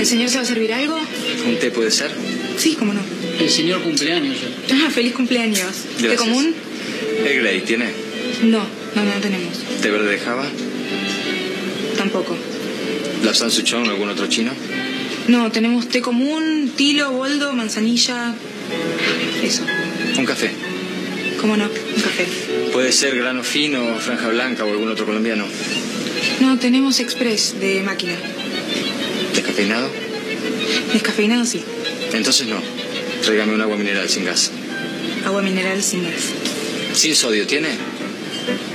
¿El señor se va a servir algo? ¿Un té puede ser? Sí, cómo no. El señor cumpleaños. Ah, feliz cumpleaños. ¿Té Gracias. común? ¿El Grey tiene? No, no, no tenemos. ¿Té verde de Java? Tampoco. ¿La San Suchong o algún otro chino? No, tenemos té común, tilo, boldo, manzanilla. Eso. ¿Un café? ¿Cómo no? Un café. ¿Puede ser grano fino, franja blanca o algún otro colombiano? No, tenemos express de máquina. ¿Descafeinado? Descafeinado sí. Entonces no. Tráigame un agua mineral sin gas. Agua mineral sin gas. ¿Sin sodio tiene?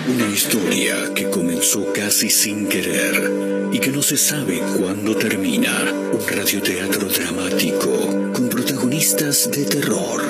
Una historia que comenzó casi sin querer y que no se sabe cuándo termina. Un radioteatro dramático con protagonistas de terror.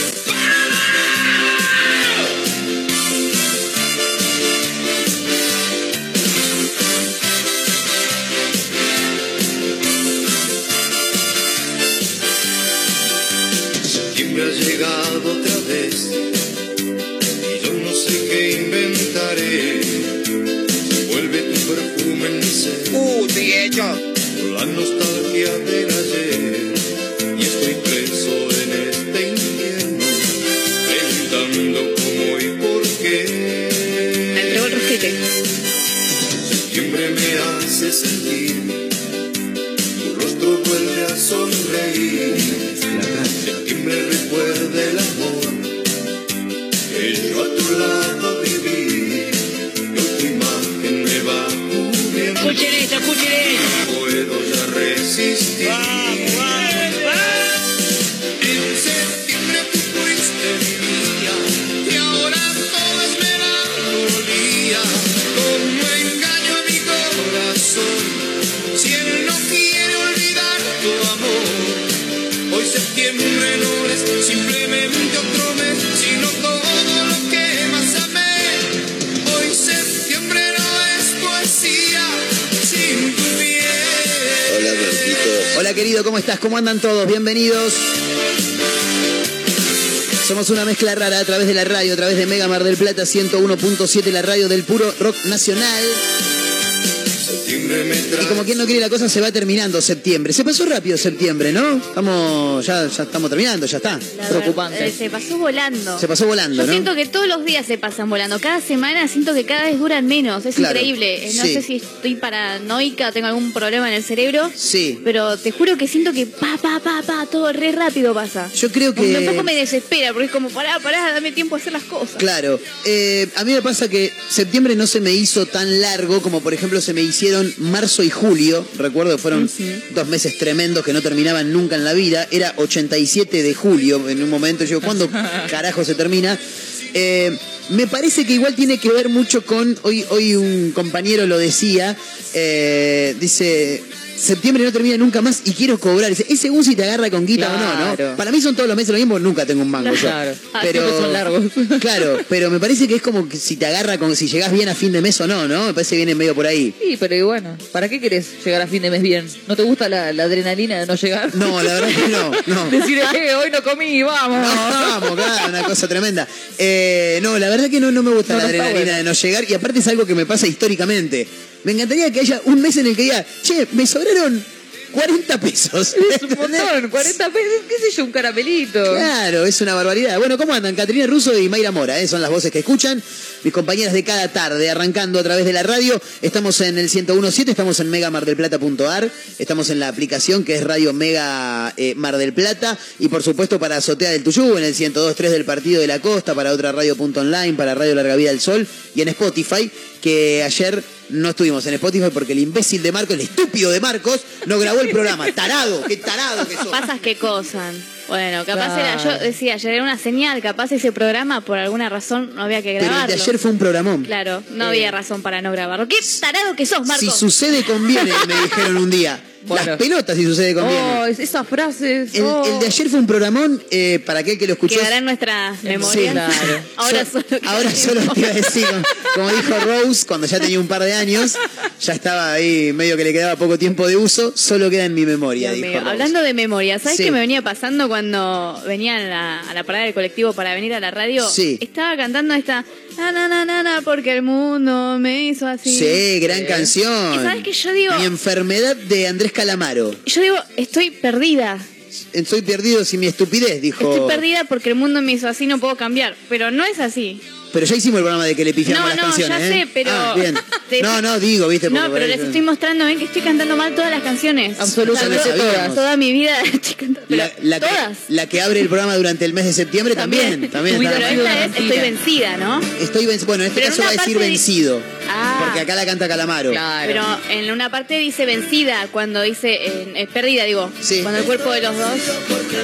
Puedo ya resistir. ¿Cómo estás? ¿Cómo andan todos? Bienvenidos. Somos una mezcla rara a través de la radio, a través de Mega Mar del Plata 101.7, la radio del puro rock nacional. Y como quien no quiere la cosa, se va terminando septiembre. Se pasó rápido septiembre, ¿no? Estamos, ya, ya estamos terminando, ya está. La Preocupante. verdad, eh, se pasó volando. Se pasó volando, Yo ¿no? siento que todos los días se pasan volando. Cada semana siento que cada vez duran menos. Es Claro. increíble. Eh, No Sí. sé si estoy paranoica, tengo algún problema en el cerebro. Sí. Pero te juro que siento que pa, pa, pa, pa, todo re rápido pasa. Yo creo que... Un poco me desespera porque es como, pará, pará, dame tiempo a hacer las cosas. Claro, eh, a mí me pasa que septiembre no se me hizo tan largo como por ejemplo se me hicieron marzo y julio, recuerdo que fueron dos meses tremendos que no terminaban nunca en la vida, era 87 de julio en un momento, yo ¿cuándo carajo se termina? Eh, me parece que igual tiene que ver mucho con, hoy, hoy un compañero lo decía, eh, dice, septiembre no termina nunca más y quiero cobrar, es según si te agarra con guita o no. ¿no? Para mí son todos los meses lo mismo, nunca tengo un mango yo. Claro. Ah, Pero son largos. Claro, pero me parece que es como que si te agarra con si llegás bien a fin de mes o no, ¿no? Me parece que viene medio por ahí. Sí, pero y bueno, ¿para qué querés llegar a fin de mes bien? ¿No te gusta la, la adrenalina de no llegar? No, la verdad que no, no. Decir, eh, hoy no comí, vamos. Vamos, claro, una cosa tremenda. Eh, no, la verdad que no, no me gusta No, la no adrenalina bueno. de no llegar y aparte es algo que me pasa históricamente. Me encantaría que haya un mes en el que diga, che, me sobraron 40 pesos. Es un montón, 40 pesos, qué sé yo, un caramelito. Claro, es una barbaridad. Bueno, ¿cómo andan? Caterina Russo y Mayra Mora, ¿eh? son las voces que escuchan. Mis compañeras de cada tarde, arrancando a través de la radio. Estamos en el 101.7, estamos en megamardelplata.ar, estamos en la aplicación que es Radio Mega eh, Mar del Plata y por supuesto para Azotea del Tuyú, en el 102.3 del Partido de la Costa, para otra radio.online, para Radio Larga Vida del Sol y en Spotify, que ayer no estuvimos en Spotify porque el imbécil de Marcos, el estúpido de Marcos, no grabó el programa. Tarado, qué tarado que sos. Pasas que cosan. Bueno, capaz Claro. era, yo decía, ayer era una señal, capaz ese programa por alguna razón no había que Pero el grabarlo. de ayer fue un programón. Claro, no había razón para no grabarlo. Qué tarado que sos, Marco. Si sucede, conviene, me dijeron un día. Bueno. Las pelotas si sucede con Oh, esas frases. El, oh. el de ayer fue un programón, eh, para aquel que lo escuchó. Quedará en nuestras memorias. claro. Ahora So- solo queda ahora solo te iba a decir, como, como dijo Rose, cuando ya tenía un par de años, ya estaba ahí medio que le quedaba poco tiempo de uso, solo queda en mi memoria, Dios dijo. Rose. Hablando de memoria, ¿sabes Sí. qué me venía pasando cuando venía a la, a la parada del colectivo para venir a la radio? Sí. Estaba cantando esta na na na na na porque el mundo me hizo así. Sí, gran canción. ¿Y sabes qué yo digo? Mi enfermedad de Andrés Calamaro. Yo digo, estoy perdida. Estoy perdido sin mi estupidez, dijo. Estoy perdida porque el mundo me hizo así, no puedo cambiar. Pero no es así. Pero ya hicimos el programa de que le pifiamos No, las no, canciones, ya ¿eh? sé, pero- Ah, bien. No, no, digo, viste. porque No, pero les estoy mostrando, ven que estoy cantando mal todas las canciones. Absolutamente todas. toda, mi vida estoy cantando. Pero La, la que, todas. la que abre el programa durante el mes de septiembre también. también, Pero esta es estoy vencida, ¿no? Estoy vencido. Bueno, en este Pero caso va a decir vencido. Ah. Porque acá la canta Calamaro. Claro. Pero en una parte dice vencida, cuando dice eh, eh, perdida, digo. Sí. Cuando el cuerpo de los dos.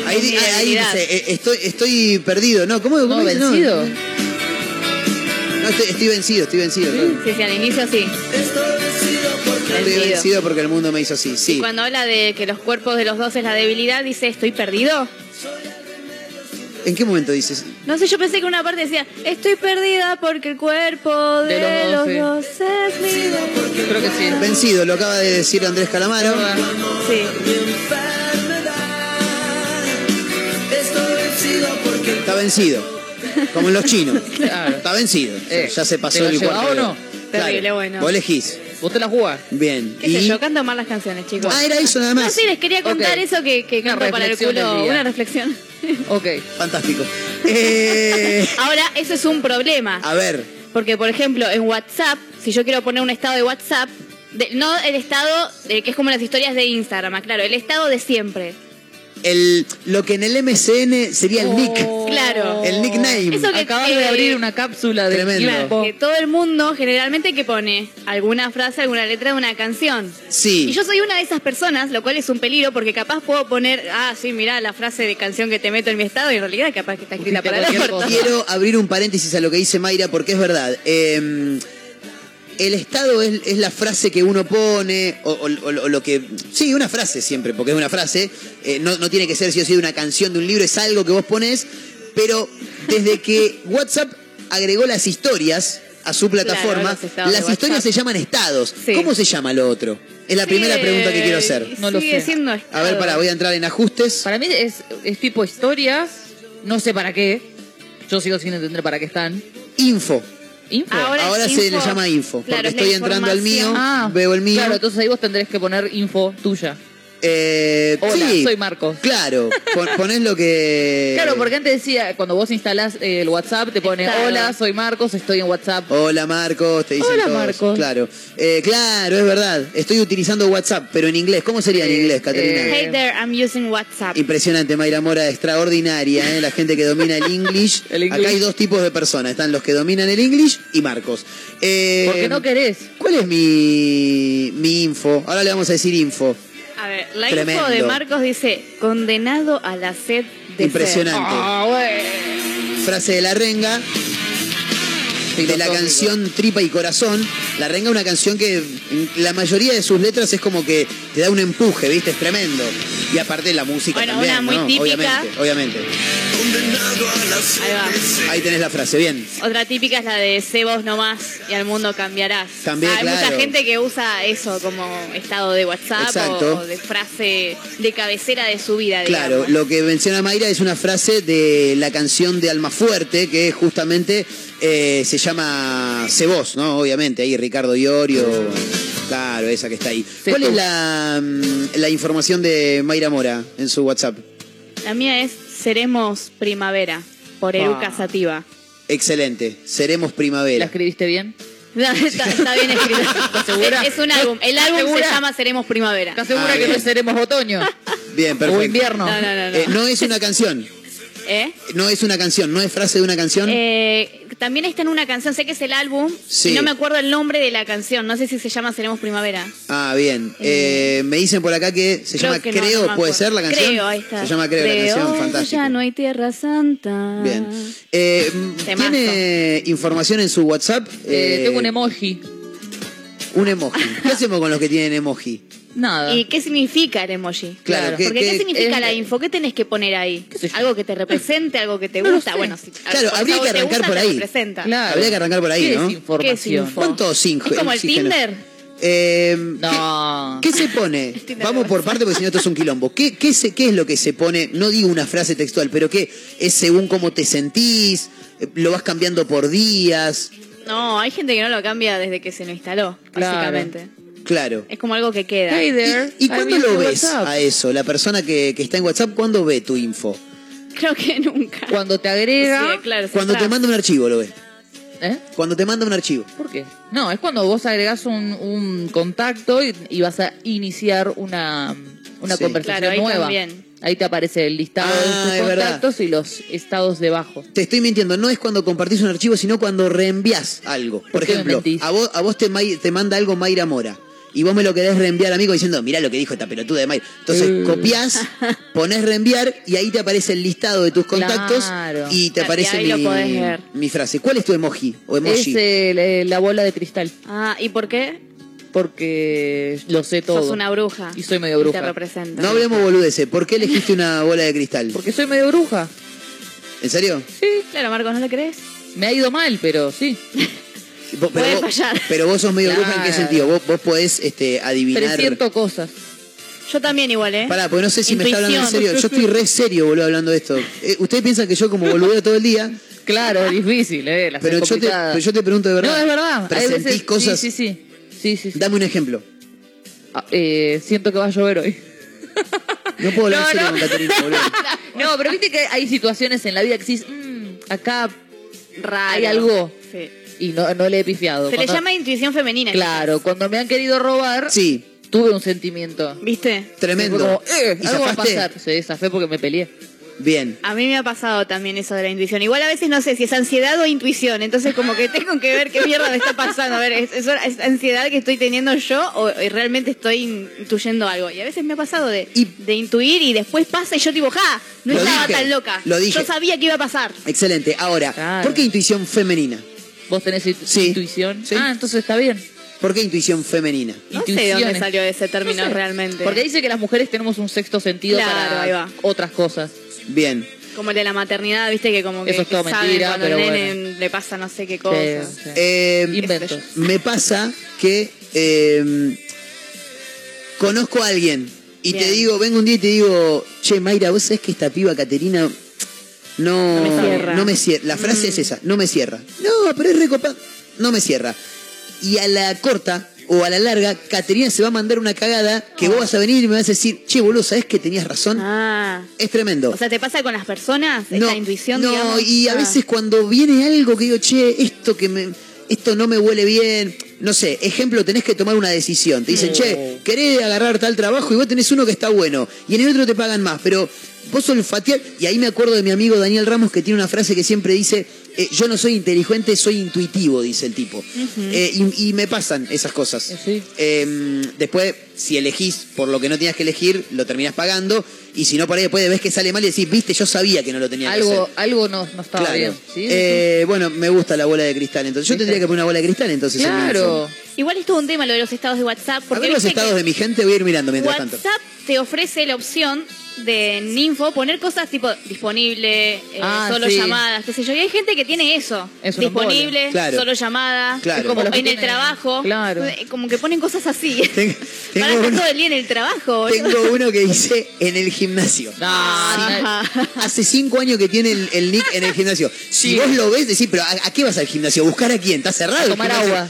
Ahí, ahí dice, eh, estoy, estoy perdido. No, ¿cómo, cómo no, vencido. No, estoy, estoy vencido, estoy vencido. Sí, sí, al inicio sí. Estoy Vencido. vencido porque el mundo me hizo así. Sí. Y cuando habla de que los cuerpos de los dos es la debilidad, dice, ¿estoy perdido? ¿En qué momento dices? No sé, yo pensé que una parte decía, estoy perdida porque el cuerpo de, De los, los dos es mi vida". Creo que sí. Vencido, lo acaba de decir Andrés Calamaro. Sí. Está vencido. Como en los chinos. Claro. Está vencido. Eh, ya se ¿te pasó lo el cuarto. o no? Terrible, bueno. Vos elegís. Vos te la jugás. Bien. ¿Qué sé y... yo? Canto mal las canciones, chicos. Ah, era eso nada No, más. sí, les quería contar eso que, que Una canto para el culo. Una reflexión. Ok. Fantástico. Eh, Ahora, eso es un problema. a ver, Porque, por ejemplo, en WhatsApp, si yo quiero poner un estado de WhatsApp, de- no el estado de, que es como las historias de Instagram, ah, claro, el estado de siempre. El, lo que en el MCN sería el nick. Claro. El nickname. Eso que- Acabas de eh, abrir una cápsula de Tremendo. Claro, que todo el mundo generalmente que pone alguna frase, alguna letra de una canción. Sí. Y yo soy una de esas personas, lo cual es un peligro porque capaz puedo poner, ah, sí, mirá la frase de canción que te meto en mi estado y en realidad capaz que está escrita Pusiste para cosa. Quiero abrir un paréntesis a lo que dice Mayra porque es verdad. Eh, el estado es, es la frase que uno pone, o, o- o- o lo que. Sí, una frase siempre, porque es una frase. eh, no, no tiene que ser si o sí una canción de un libro, es algo que vos pones. Pero desde que WhatsApp agregó las historias a su plataforma, las historias se llaman estados. Sí. ¿Cómo se llama lo otro? Es la primera pregunta que quiero hacer. No lo sigue sé. siendo A ver, para, voy a entrar en ajustes. Para mí es, es tipo historias. No sé para qué. Yo sigo sin entender para qué están. Info. Info. Ahora- Ahora es se info. le llama info. Claro, porque estoy entrando al mío, veo el mío. Claro, entonces ahí vos tendrés que poner info tuya. Eh, Hola, sí, soy Marcos. Claro, pon- ponés lo que. Claro, porque antes decía, cuando vos instalás eh, el WhatsApp, te pone, Claro. hola, soy Marcos, estoy en WhatsApp. Hola Marcos, te dicen Hola, todos. Marcos. Claro, Eh, claro, es verdad. Estoy utilizando WhatsApp, pero en inglés. ¿Cómo sería en inglés, Caterina? eh, Hey there, I'm using WhatsApp. Impresionante, Mayra Mora, extraordinaria, ¿eh? la gente que domina el English. El English. Acá hay dos tipos de personas, están los que dominan el English y Marcos. Eh, Porque no querés. ¿Cuál es mi, mi info? Ahora le vamos a decir info. A ver, la Tremendo. info de Marcos dice, condenado a la sed de Impresionante. Ah, güey. Frase de la renga. De la canción Tripa y Corazón. La Renga es una canción que la mayoría de sus letras es como que te da un empuje, ¿viste? Es tremendo. Y aparte la música Bueno, también, una muy ¿no? típica. Obviamente, obviamente. Ahí va. Ahí tenés la frase, bien. Otra típica es la de sé vos nomás y al mundo cambiarás. También, Hay mucha gente que usa eso como estado de WhatsApp o, Exacto. o de frase de cabecera de su vida. Claro, digamos. lo que menciona Mayra es una frase de la canción de Almafuerte, que justamente eh, se llama vos, ¿no? Obviamente, ahí Ricardo Iorio. Claro, esa que está ahí. ¿Cuál tú. es la, mm, la información de Mayra Mora en su WhatsApp? La mía es Seremos Primavera por Ah. Eruca Sativa. Excelente. Seremos ¿La primavera. escribiste bien? está, está bien escrito. segura? Es, es un álbum. El álbum segura? se llama Seremos Primavera. ¿Estás segura Ah, que no seremos otoño? Bien, perfecto. o invierno. No, no, no. No, Eh, no es una canción. ¿Eh? No es una canción, no es frase de una canción. Eh, también está en una canción, sé que es el álbum, Sí. y no me acuerdo el nombre de la canción, no sé si se llama Seremos Primavera. Ah, bien. Eh, me dicen por acá que se Creo llama que Creo, no ¿puede ser la canción? Creo, ahí está. Se llama Creo, la canción, fantástico. ya no hay Tierra Santa. Bien. Eh. ¿Tiene información en su WhatsApp? Eh, Eh, tengo un emoji. Un emoji. ¿Qué hacemos con los que tienen emoji? Nada. ¿Y qué significa el emoji? Claro, ¿qué- Porque qué- ¿qué, significa es- la info? ¿Qué tenés que poner ahí? Algo que te represente, algo que te No gusta. sé. Bueno, si Claro, habría que te arrancar gusta, por ahí. representa. Claro. Habría que arrancar por ahí, ¿Qué ¿no? es información? ¿Qué es info? ¿Cuánto cinco? ¿Es como el oxígeno? Tinder? Eh, No. ¿qué, qué se pone? Vamos por parte porque si no esto es un quilombo. ¿Qué, qué, se- ¿Qué es lo que se pone? No digo una frase textual, pero ¿qué es según cómo te sentís? ¿Lo vas cambiando por días? No, hay gente que no lo cambia desde que se lo instaló, Claro. básicamente. Claro. Es como algo que queda. Hey there. ¿Y, cuándo lo ves a eso? La persona que, que está en WhatsApp, ¿cuándo ve tu info? Creo que nunca. Cuando te agrega. Sí, claro, Cuando te manda un archivo lo ves. ¿Eh? Cuando te manda un archivo. ¿Por qué? No, es cuando vos agregás un, un contacto y, y vas a iniciar una, una Sí. conversación Claro, ahí nueva. también. Ahí te aparece el listado Ah, de tus es verdad. contactos y los estados debajo. Te estoy mintiendo, no es cuando compartís un archivo, sino cuando reenvías algo. Por, ¿Por qué me ejemplo, a vos, a vos te, te manda algo Mayra Mora. Y vos me lo querés reenviar amigo diciendo, mirá lo que dijo esta pelotuda de Mayra. Entonces Eh. copias, pones reenviar y ahí te aparece el listado de tus contactos Claro. y te Claro, aparece y ahí lo mi, podés ver. mi frase. ¿Cuál es tu emoji o emoji? Es eh, la bola de cristal. Ah, ¿y por qué? Porque lo sé todo. Sos una bruja. Y soy medio Y bruja. te representa. No hablemos boludeces. ¿Por qué elegiste una bola de cristal? Porque soy medio bruja. ¿En serio? Sí. Claro, Marcos, ¿no lo crees? Me ha ido mal, pero sí. Vos- Puede vos, fallar. pero vos sos medio bruja en qué sentido? Vos, vos podés este, adivinar. Presiento cosas. Yo también igual, ¿eh? Pará, porque no sé si me está hablando en serio. Yo estoy re serio, boludo, hablando de esto. Eh, Ustedes piensan que yo como boludeo todo el día, Claro, es difícil, ¿eh? Las pero yo, te, complicadas. pero yo te pregunto de verdad. No, es verdad. ¿Presentís veces- cosas? Sí, sí, sí. Sí, sí. Dame un ejemplo. Ah, eh, siento que va a llover hoy. No puedo hablar No, en serio no. con Caterina, boludo. No, pero viste que hay situaciones en la vida que decís, "Mm, acá Raro. hay algo Sí. Y no, no le he pifiado. Se le llama intuición femenina. Claro, cuando me han querido robar, Sí, tuve un sentimiento. ¿Viste? tremendo. Como, eh, ¿Y algo va a pasar. Sí, zafé porque me peleé. Bien. A mí me ha pasado también eso de la intuición. Igual a veces no sé si es ansiedad o intuición. Entonces como que tengo que ver qué mierda me está pasando. A ver, ¿es, es- es ansiedad que estoy teniendo yo o realmente estoy intuyendo algo? Y a veces me ha pasado de, Y- de intuir y después pasa y yo tipo, ja, no estaba dije, tan loca. lo dije. Yo sabía que iba a pasar. Excelente. Ahora, Claro. ¿por qué intuición femenina? ¿Vos tenés intu- Sí. intuición? Sí. Ah, entonces está bien. ¿Por qué intuición femenina? No sé de dónde salió ese término No sé. realmente. Porque dice que las mujeres tenemos un sexto sentido Claro, para otras cosas. Bien. Como el de la maternidad, viste que como que, Eso es que todo saben mentira, cuando pero el nene le pasa no sé qué cosa. Sí, sí. Eh, Inventos. me pasa que eh, conozco a alguien y te digo, vengo un día y te digo, che, Mayra, vos sabés que esta piba Caterina no, No me cierra. no me cierra. La frase Mm. es esa, no me cierra. No, pero es recopada. No me cierra. Y a la corta o a la larga, Caterina se va a mandar una cagada que vos vas a venir y me vas a decir, che, boludo, ¿sabés que tenías razón? Ah. Es tremendo. O sea, ¿te pasa con las personas? Esta intuición, no, digamos. y a Ah. veces cuando viene algo que digo, che, esto que me, esto no me huele bien, no sé, ejemplo, tenés que tomar una decisión. Te dicen, che, querés agarrar tal trabajo y vos tenés uno que está bueno, y en el otro te pagan más, pero vos olfatear, y ahí me acuerdo de mi amigo Daniel Ramos que tiene una frase que siempre dice, eh, yo no soy inteligente, soy intuitivo, dice el tipo. Eh, y, y me pasan esas cosas. Sí. Eh, después, si elegís por lo que no tenías que elegir, lo terminás pagando. Y si no, por ahí después ves que sale mal y decís, viste, yo sabía que no lo tenía que Algo, hacer. algo no, no estaba Claro. bien. ¿sí? Eh, bueno, me gusta la bola de cristal. Entonces, yo ¿Viste? tendría que poner una bola de cristal entonces. claro. Igual es todo un tema lo de los estados de WhatsApp. A Porque ver los que estados de mi gente, voy a ir mirando mientras WhatsApp tanto. te ofrece la opción de en info poner cosas tipo disponible, eh, Ah, solo sí. llamadas, qué sé yo. Y hay gente que tiene eso. Disponible. Claro. solo llamadas, Claro. Como en el tienen- trabajo. Claro. Eh, Como que ponen cosas así. Tengo, Van a tengo estar uno, todo el día en el trabajo. tengo uno que dice en el gimnasio. Ajá. Hace cinco años que tiene el, el nick en el gimnasio. Si vos lo ves, decís, pero ¿a, a qué vas al gimnasio? ¿A buscar a quién? ¿Está cerrado? A tomar agua.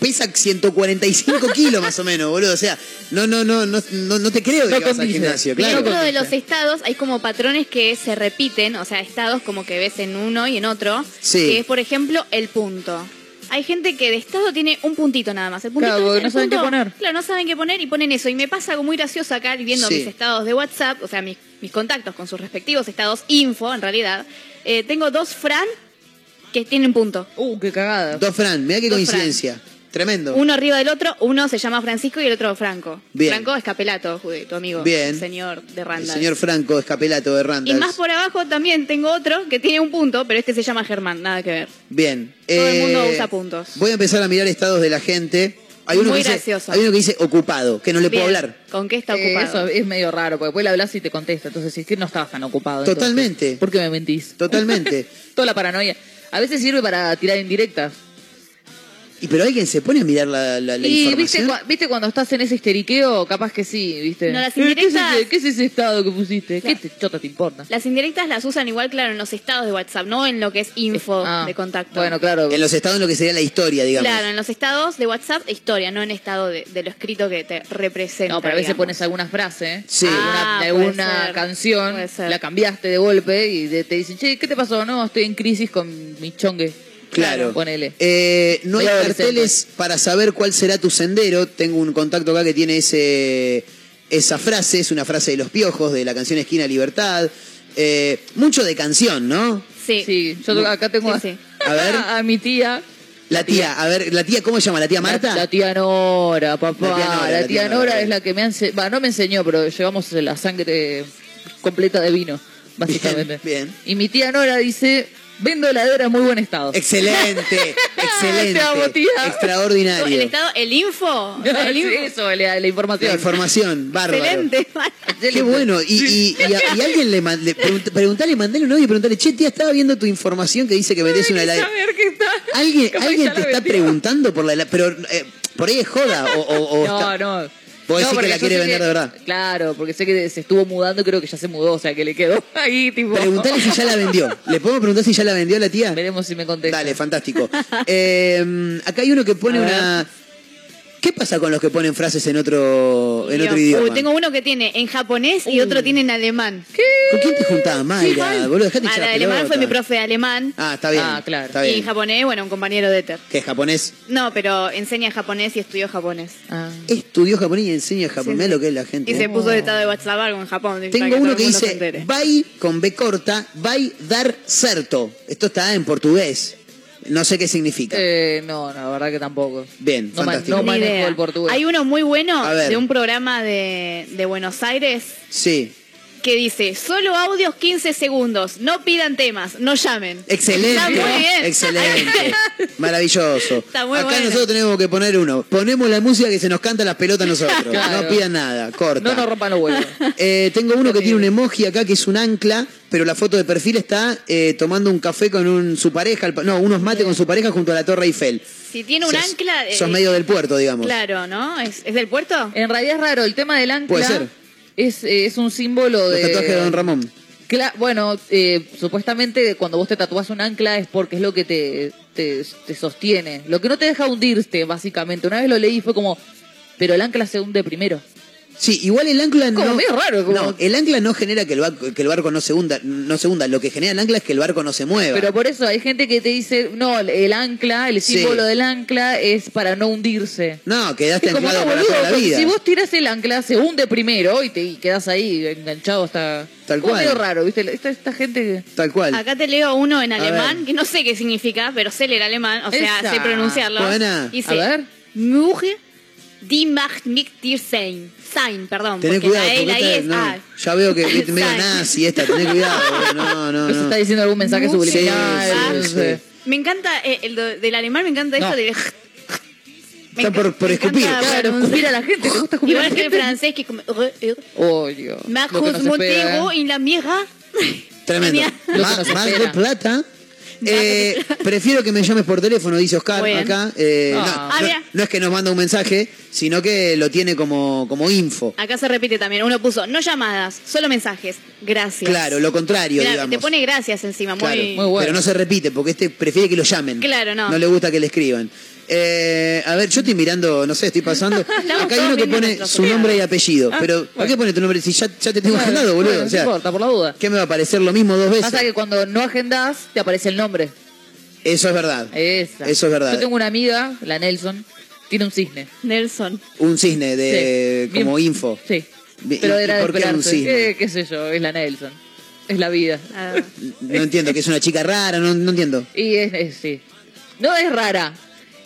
Pesa 145 kilos más o menos, boludo. O sea, no, no, no, no, no, no te creo que No vas al gimnasio, Y claro. dentro de los estados hay como patrones que se repiten, o sea, estados como que ves en uno y en otro, Sí. que es por ejemplo el punto. Hay gente que de estado tiene un puntito nada más. El puntito Claro, porque el no saben punto- qué poner. Claro, no saben qué poner y ponen eso. Y me pasa algo muy gracioso acá viendo Sí. mis estados de WhatsApp, o sea, mis, mis contactos con sus respectivos estados info, en realidad. Eh, tengo dos Fran que tienen punto. Uh, qué cagada. Dos Fran, mira qué Dos coincidencia. Tremendo. Uno arriba del otro, uno se llama Francisco y el otro Franco. Bien. Franco es Capelato, ju- tu amigo. Bien. el Señor de el Randall. señor Franco Escapelato de Y Randall. más por abajo también tengo otro que tiene un punto, pero este se llama Germán, nada que ver. Bien. Todo el Eh, mundo usa puntos. Voy a empezar a mirar estados de la gente. Hay uno, Muy que dice, gracioso. hay uno que dice ocupado, que no le puedo hablar. ¿Con qué está Eh, ocupado? eso es medio raro, porque después le hablas y te contesta. Entonces, si es que no estabas tan ocupado. entonces. Totalmente. ¿Por qué me mentís? Totalmente. Toda la paranoia. A veces sirve para tirar indirectas. Y pero alguien se pone a mirar la, la, la y viste, información. viste cuando estás en ese histeriqueo, capaz que sí, viste. No, las Eh, ¿qué, es indirectas- ese, qué es ese estado que pusiste? ¿Qué te, chota te importa? Las indirectas las usan igual, claro, en los estados de WhatsApp, no en lo que es info Ah, de contacto. Bueno, claro. En los estados en lo que sería la historia, digamos. Claro, en los estados de WhatsApp, historia, no en estado de, de lo escrito que te representa. No, pero a veces digamos. pones alguna frase, Sí. Ah, alguna, de puede alguna ser, canción, la cambiaste de golpe y de- te dicen, che, ¿qué te pasó? No, estoy en crisis con mi chongue. Claro. Ponele. Eh, no hay adolescente. carteles para saber cuál será tu sendero. Tengo un contacto acá que tiene ese, esa frase, es una frase de los piojos, de la canción Esquina Libertad. Eh, mucho de canción, ¿no? Sí. Sí, yo acá tengo Sí, sí. A ver. a mi tía. La tía, a ver, la tía, ¿cómo se llama? ¿La tía Marta? La, la tía Nora, papá. La tía Nora, La la tía tía Nora Nora. es la que me enseñó, no me enseñó, pero llevamos la sangre completa de vino, básicamente. Bien, bien. Y mi tía Nora dice, vendo heladera en muy buen estado. Excelente, excelente. Te amo, tía. Extraordinario. El estado, el info. El Sí, info. Eso, la, la información. La información, bárbaro. Excelente. Qué bueno. Y, y, y a, y alguien le, le pregunt- preguntale, mandale un audio y preguntale, che, tía, estaba viendo tu información que dice que vendés una heladera. saber qué está. ¿Alguien, alguien te está preguntando por la heladera? Pero eh, por ahí es joda o, o- o No, está- no. Vos decís No, que la quiere vender que- de verdad. Claro, porque sé que se estuvo mudando, creo que ya se mudó, o sea que le quedó ahí, tipo. Preguntale si ya la vendió. ¿Le podemos preguntar si ya la vendió la tía? Veremos si me contesta. Dale, fantástico. Eh, acá hay uno que pone una... ¿Qué pasa con los que ponen frases en otro, en otro idioma? Uy, tengo uno que tiene en japonés y otro tiene en alemán. ¿Con quién te juntabas, Mayra? Boludo, dejate Ah, la de alemán fue mi profe de alemán. Ah, está bien. Ah, claro. Está Y bien. en japonés, bueno, un compañero de Ether. ¿Qué es japonés? No, pero enseña japonés y estudió japonés. Ah. Estudió japonés y enseña japonés. Sí, lo que es la gente. Y se puso de estado de WhatsApp algo en Japón. Tengo uno que dice, vai con B corta, vai dar certo. Esto está en portugués. No sé qué significa. Eh, no, no, la verdad que tampoco. Bien, no, fantástico. no Ni manejo idea. el portugués. Hay uno muy bueno de un programa de, de Buenos Aires Sí. Que dice, solo audios 15 segundos, no pidan temas, no llamen. Excelente. Está muy bien. Excelente. Maravilloso. Está muy Acá bueno. nosotros tenemos que poner uno. Ponemos la música que se nos canta las pelotas a nosotros. Claro. No pidan nada. Corta. No nos rompan los huevos. Eh, tengo uno que tiene un emoji acá que es un ancla, pero la foto de perfil está eh, tomando un café con un, su pareja, no, unos mates con su pareja junto a la Torre Eiffel. Si tiene un Sos- ancla... eh, Sos medio del puerto, digamos. Claro, ¿no? ¿Es, es del puerto? En realidad es raro, el tema del ancla Puede ser. Es, es un símbolo Los de... tatuajes de Don Ramón. Cla- bueno, eh, supuestamente cuando vos te tatuás un ancla es porque es lo que te, te, te sostiene. Lo que no te deja hundirte, básicamente. Una vez lo leí y fue como, pero el ancla se hunde primero. Sí, igual el ancla Como no. medio raro, como- No, el ancla no genera que el, barco, que el barco no se hunda, no se hunda. Lo que genera el ancla es que el barco no se mueva. Pero por eso hay gente que te dice, no, el ancla, el Sí. símbolo del ancla es para no hundirse. no, quedaste anclado para boludo, toda la vida. si vos tiras el ancla, se hunde primero y te y quedás ahí enganchado hasta... Tal como cual. medio raro, ¿viste? Esta, esta gente... que- Tal cual. Acá te leo uno en alemán, que no sé qué significa, pero sé leer alemán, o sea, Esa. sé pronunciarlo. Buena. Dice, A ver. Mujer, die macht mich dir sein. Sein, perdón. Tenés porque cuidado, la E y porque la I esta- es no, A. ya veo que viste medio nazi esta, tenés cuidado. No, no, ¿No está diciendo algún mensaje subliminal? ah, no sí. sé. Me encanta, eh, el del alemán me encanta No. esto de... Me Está por- por escupir. Claro, escupir a la gente. ¿Te gusta escupir a Igual la que gente? francés, que es como... Oh, Dios. Montero ¿eh? en la mierda. Tremendo. Más, de plata. Eh, prefiero que me llames por teléfono, dice Oscar Muy bien. acá. Eh, no, Ah. Ah, no- mira. no es que nos manda un mensaje, sino que lo tiene como, como info. Acá se repite también. Uno puso, no llamadas, solo mensajes. Gracias. Claro, lo contrario, digamos. te pone gracias encima. Muy, Claro, muy bueno. Pero no se repite, porque este prefiere que lo llamen. Claro, no. No le gusta que le escriban. Eh, a ver, yo estoy mirando, no sé, estoy pasando. Acá hay uno que pone su nombre y apellido. Ah, pero, ¿por bueno. qué pone tu nombre si ya, ya te tengo Bueno, agendado, boludo? bueno, o sea, no importa, por la duda. ¿qué me va a aparecer lo mismo dos veces? Pasa que cuando no agendás, te aparece el nombre. Eso es verdad. Esa. Eso es verdad. Yo tengo una amiga, la Nelson, tiene un cisne. Nelson. Un cisne de Sí. como Bien- info. Sí. Bien, Pero ¿y- era de por qué un esperarse. cisne? ¿Qué, qué sé yo? Es la Nelson. Es la vida. Ah, No entiendo, que es una chica rara, no, no entiendo. Y es, es- sí. No es rara.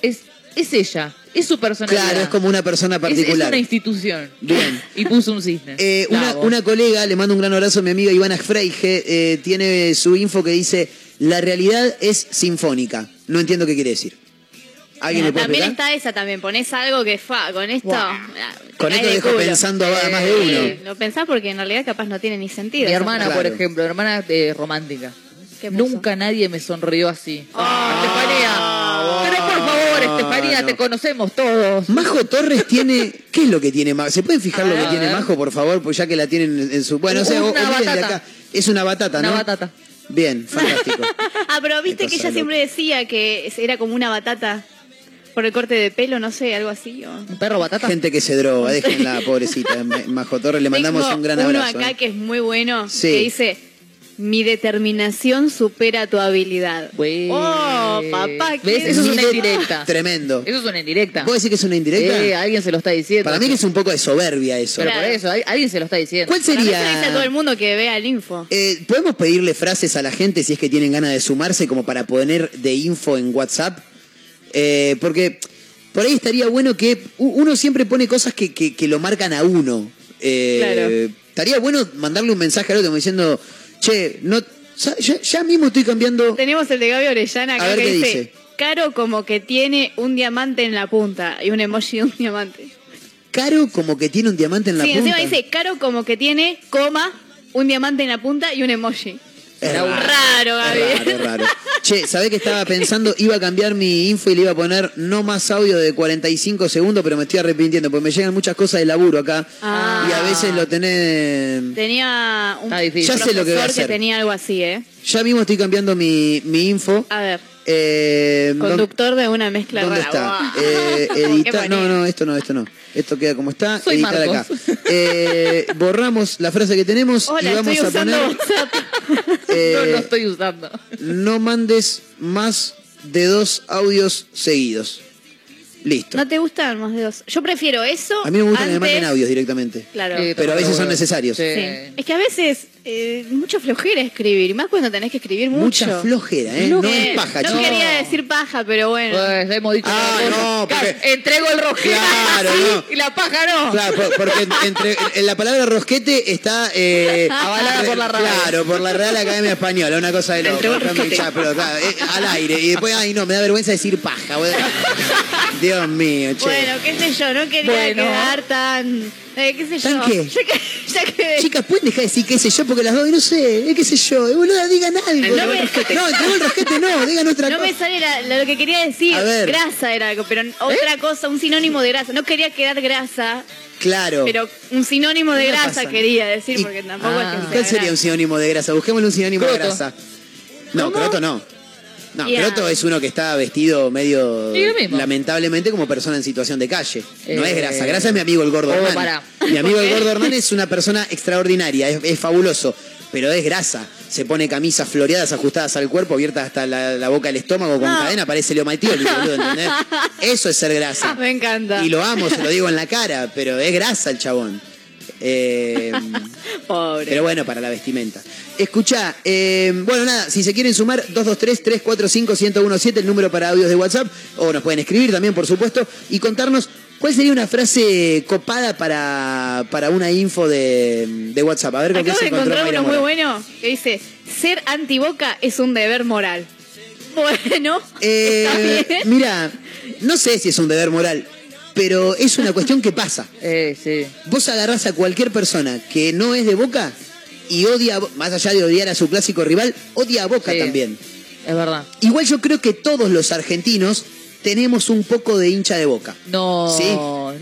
Es, es ella. Es su personalidad. Claro, es como una persona Es- Es, particular. una institución. Bien. Y puso un cisne. Eh, una, colega, le mando un gran abrazo a mi amiga Ivana Freige, eh, tiene su info que dice, la realidad es sinfónica. No entiendo qué quiere decir. ¿Alguien me puede También explicar? está esa también, pones algo que fa, con esto. ah, te Con esto de dejo culo. pensando a más de Eh, uno. Lo pensás porque en realidad capaz no tiene ni sentido. Mi hermana, por ejemplo, hermana eh, romántica. Nunca nadie me sonrió así. Ah, Estefanía. Pero favor, Estefanía, no. te conocemos todos. Majo Torres tiene. ¿Qué es lo que tiene Majo? ¿Se pueden fijar lo A que tiene Majo, por favor? Pues ya que la tienen en- su. Bueno, o sea, Una o- olviden de batata. acá. Es una batata, Una ¿no? batata. Bien, fantástico. Ah, pero viste que ella siempre decía que era como una batata por el corte de pelo, no sé, algo así. o- Un perro batata. Gente que se droga, déjenla, pobrecita. Ma- Majo Torres, le mandamos Tengo un gran uno abrazo. acá ¿eh? que es muy bueno, Sí. que dice, mi determinación supera tu habilidad. Güey. Oh, papá, ¿qué ¿Ves? Eso es una indirecta. Tremendo. Eso es una indirecta. ¿Puedo decir que es una indirecta? Eh, alguien se lo está diciendo. Para mí que es un poco de soberbia eso. Pero Claro. por eso, al- alguien se lo está diciendo. ¿Cuál Para mí se le dice a todo el sería.? mundo que vea el info. Eh, ¿Podemos pedirle frases a la gente si es que tienen ganas de sumarse como para poner de info en WhatsApp? Eh, porque por ahí estaría bueno que u- uno siempre pone cosas que, que- que lo marcan a uno. Eh, Claro. Estaría bueno mandarle un mensaje al otro como diciendo, che, no, ya, ya mismo estoy cambiando. Tenemos el de Gaby Orellana A ver que qué dice, dice. caro como que tiene un diamante en la punta y un emoji de un diamante. Caro como que tiene un diamante en la sí, punta. encima dice, caro como que tiene, coma, un diamante en la punta y un emoji. Es raro, Es Gaby. raro, es raro. Che, ¿sabés que estaba pensando? Iba a cambiar mi info y le iba a poner no más audio de 45 segundos, pero me estoy arrepintiendo porque me llegan muchas cosas de laburo acá Ah. y a veces lo tenés... Tenía un. Ya sé lo que voy a hacer. tenía algo así, ¿eh? Ya mismo estoy cambiando mi, mi info. A ver, Eh, ¿dónde- conductor de una mezcla ¿Dónde rara. está? Eh. No, no, esto no, esto no. Esto queda como está. Soy editar acá. Eh, borramos la frase que tenemos Hola, y vamos estoy a usando poner. Eh, no lo estoy usando. no mandes más de dos audios seguidos. Listo. ¿No te gustan más de dos? Yo prefiero eso. A mí me gusta que me antes- manden audios directamente. Claro. Pero a veces son necesarios. Sí. Sí. Es que a veces eh, mucha flojera escribir, y más cuando tenés que escribir mucho. Mucha flojera, ¿eh? No es paja, No quería decir paja, pero bueno. Pues hemos dicho Ah, no, porque- Entrego el rosquete Claro, no. y la paja no. Claro, por- porque en- entre, en la palabra rosquete está eh, Avalada por la RAE. Claro, por la Real Academia Española, una cosa de loco. Ya, pero, claro, eh, al aire. Y después, ay no, me da vergüenza decir paja. Dios mío, che. Bueno, qué sé yo, no quería Bueno. quedar tan. Eh, qué sé ¿Tan yo. qué? Ya que, ya que- Chicas, ¿pueden dejar de decir qué sé yo? Porque las dos, no sé, eh, qué sé yo. Eh, boluda, digan algo. No No, me- entregó el rosquete, no, digan otra no cosa. me sale la- la- lo que quería decir. A ver. ¿Eh? Grasa era algo, pero otra cosa, un sinónimo de grasa. No quería quedar grasa, Claro. pero un sinónimo de ¿Qué grasa pasa? quería decir, Y- porque tampoco Ah. es que sea ¿Cuál sería un sinónimo de grasa? Busquémosle un sinónimo de grasa. No, ¿Cómo? croto no. No, Ya. croto es uno que está vestido medio Sí, lamentablemente como persona en situación de calle. No es grasa. Grasa es mi amigo el gordo oh, Hernán. Mi amigo ¿Por el gordo Hernán es una persona extraordinaria, es, es fabuloso. Pero es grasa. Se pone camisas floreadas ajustadas al cuerpo, abiertas hasta la, la boca del estómago con No. cadena, parece Leo Maitioli, boludo, ¿entendés? Eso es ser grasa. Me encanta. Y lo amo, se lo digo en la cara, pero es grasa el chabón. Eh, Pobre. pero bueno, para la vestimenta. Escucha, bueno, nada, si se quieren sumar, 223-345-1017, el número para audios de WhatsApp, o nos pueden escribir también, por supuesto, y contarnos cuál sería una frase copada para, para una info de, de WhatsApp. A ver con qué se de encontró encontrar uno muy bueno que dice: ser antiboca es un deber moral. Bueno, Eh, está bien. mira, no sé si es un deber moral, pero es una cuestión que pasa. Eh, sí. Vos agarrás a cualquier persona que no es de Boca y odia, más allá de odiar a su clásico rival, odia a Boca Sí. también. Es verdad. Igual yo creo que todos los argentinos tenemos un poco de hincha de Boca. No, ¿Sí? no,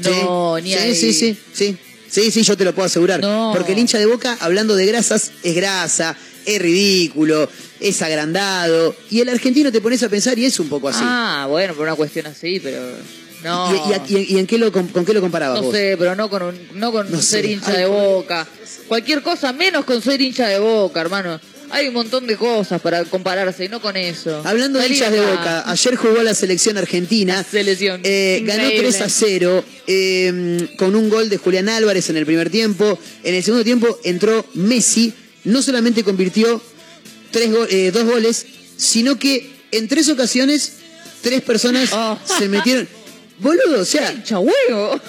sí, ni sí, ahí. sí, sí, sí. Sí, sí, yo te lo puedo asegurar. No. Porque el hincha de Boca, hablando de grasas, es grasa, es ridículo, es agrandado. Y el argentino te pones a pensar y es un poco así. Ah, bueno, por una cuestión así, pero no. ¿Y, y a- y- y en qué lo, con qué lo comparabas no vos? sé, pero no con, un- no con No ser sé. hincha Ay, de boca. Cualquier cosa menos con ser hincha de boca, hermano. Hay un montón de cosas para compararse y no con eso. Hablando de hinchas de. Boca, ayer jugó la selección argentina. La selección. Eh, ganó Increíble. 3 a 0 eh, con un gol de Julián Álvarez en el primer tiempo. En el segundo tiempo entró Messi. No solamente convirtió tres go- eh, dos goles, sino que en tres ocasiones tres personas Oh. se metieron. Boludo, o sea, huevo.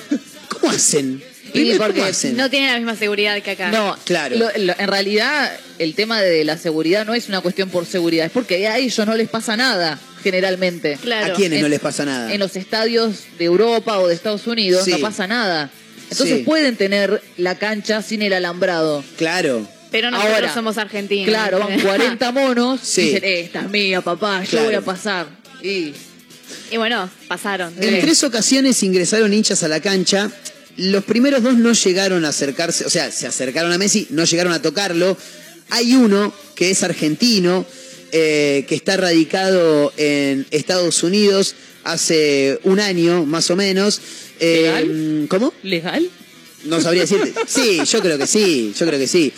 ¿cómo hacen? Y porque ¿cómo hacen? No tiene la misma seguridad que acá. No, Claro. lo- lo- en realidad, el tema de la seguridad no es una cuestión por seguridad, es porque a ellos no les pasa nada. generalmente. Claro. ¿A quiénes En- no les pasa nada? En los estadios de Europa o de Estados Unidos Sí. no pasa nada. Entonces Sí. pueden tener la cancha sin el alambrado. Claro. Pero nosotros Ahora, somos argentinos. Claro, van 40 monos Sí. y dicen, "Eh, esta es mía, papá, yo Claro. voy a pasar. Y Y bueno, pasaron. En tres ocasiones ingresaron hinchas a la cancha. Los primeros dos no llegaron a acercarse, o sea, se acercaron a Messi, no llegaron a tocarlo. Hay uno que es argentino, eh, que está radicado en Estados Unidos hace un año, más o menos. Eh, ¿Cómo? ¿Legal? No sabría decirte. Sí, yo creo que sí, yo creo que sí.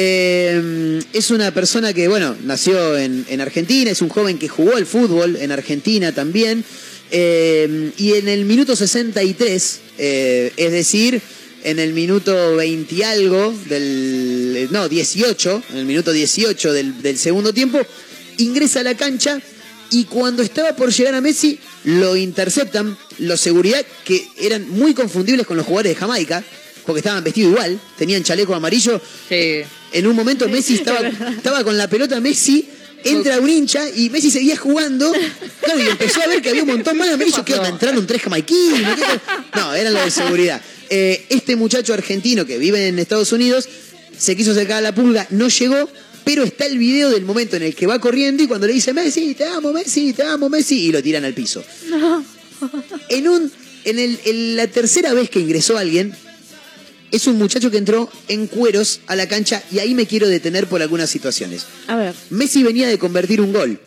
Eh, es una persona que, bueno, nació en, en Argentina, es un joven que jugó al fútbol en Argentina también. Eh, y en el minuto 63, eh, es decir, en el minuto 20 y algo del. No, 18, en el minuto 18 del, del segundo tiempo, ingresa a la cancha y cuando estaba por llegar a Messi, lo interceptan los seguridad que eran muy confundibles con los jugadores de Jamaica, porque estaban vestidos igual, tenían chaleco amarillo. Sí. En un momento Messi estaba, estaba con la pelota, Messi entra un hincha y Messi seguía jugando. Claro, y empezó a ver que había un montón más amarillos. ¿Qué onda? ¿Entraron tres jamaiquinos? No, eran los de seguridad. Eh, este muchacho argentino que vive en Estados Unidos se quiso acercar a la pulga, no llegó, pero está el video del momento en el que va corriendo y cuando le dice Messi, te amo, Messi, te amo, Messi, y lo tiran al piso. En un, en, el, en la tercera vez que ingresó alguien, es un muchacho que entró en cueros a la cancha y ahí me quiero detener por algunas situaciones. A ver. Messi venía de convertir un gol.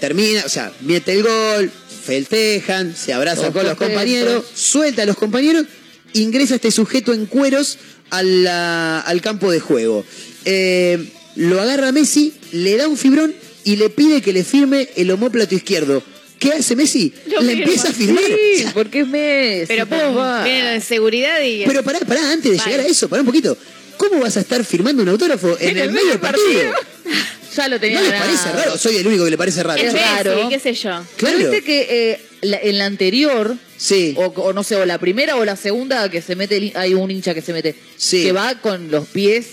Termina, o sea, mete el gol, festejan, se abraza Todos con los contentos. compañeros, suelta a los compañeros, ingresa este sujeto en cueros a la- al campo de juego. Eh, lo agarra Messi, le da un fibrón y le pide que le firme el homóplato izquierdo. ¿Qué hace Messi? Lo le firma. empieza a firmar. O Sí, sea, porque es Messi. Pero papá. vienen de seguridad y. pero pará, pará, antes de Vale. llegar a eso, pará un poquito. ¿Cómo vas a estar firmando un autógrafo en, el medio del partido? Ya lo tenía ¿No les parece raro? Soy el único que le parece raro. es qué sé yo. Claro. Pero viste que eh, la- en la anterior, Sí. o, o no sé, o la primera o la segunda que se mete, hay un hincha que se mete, Sí. que va con los pies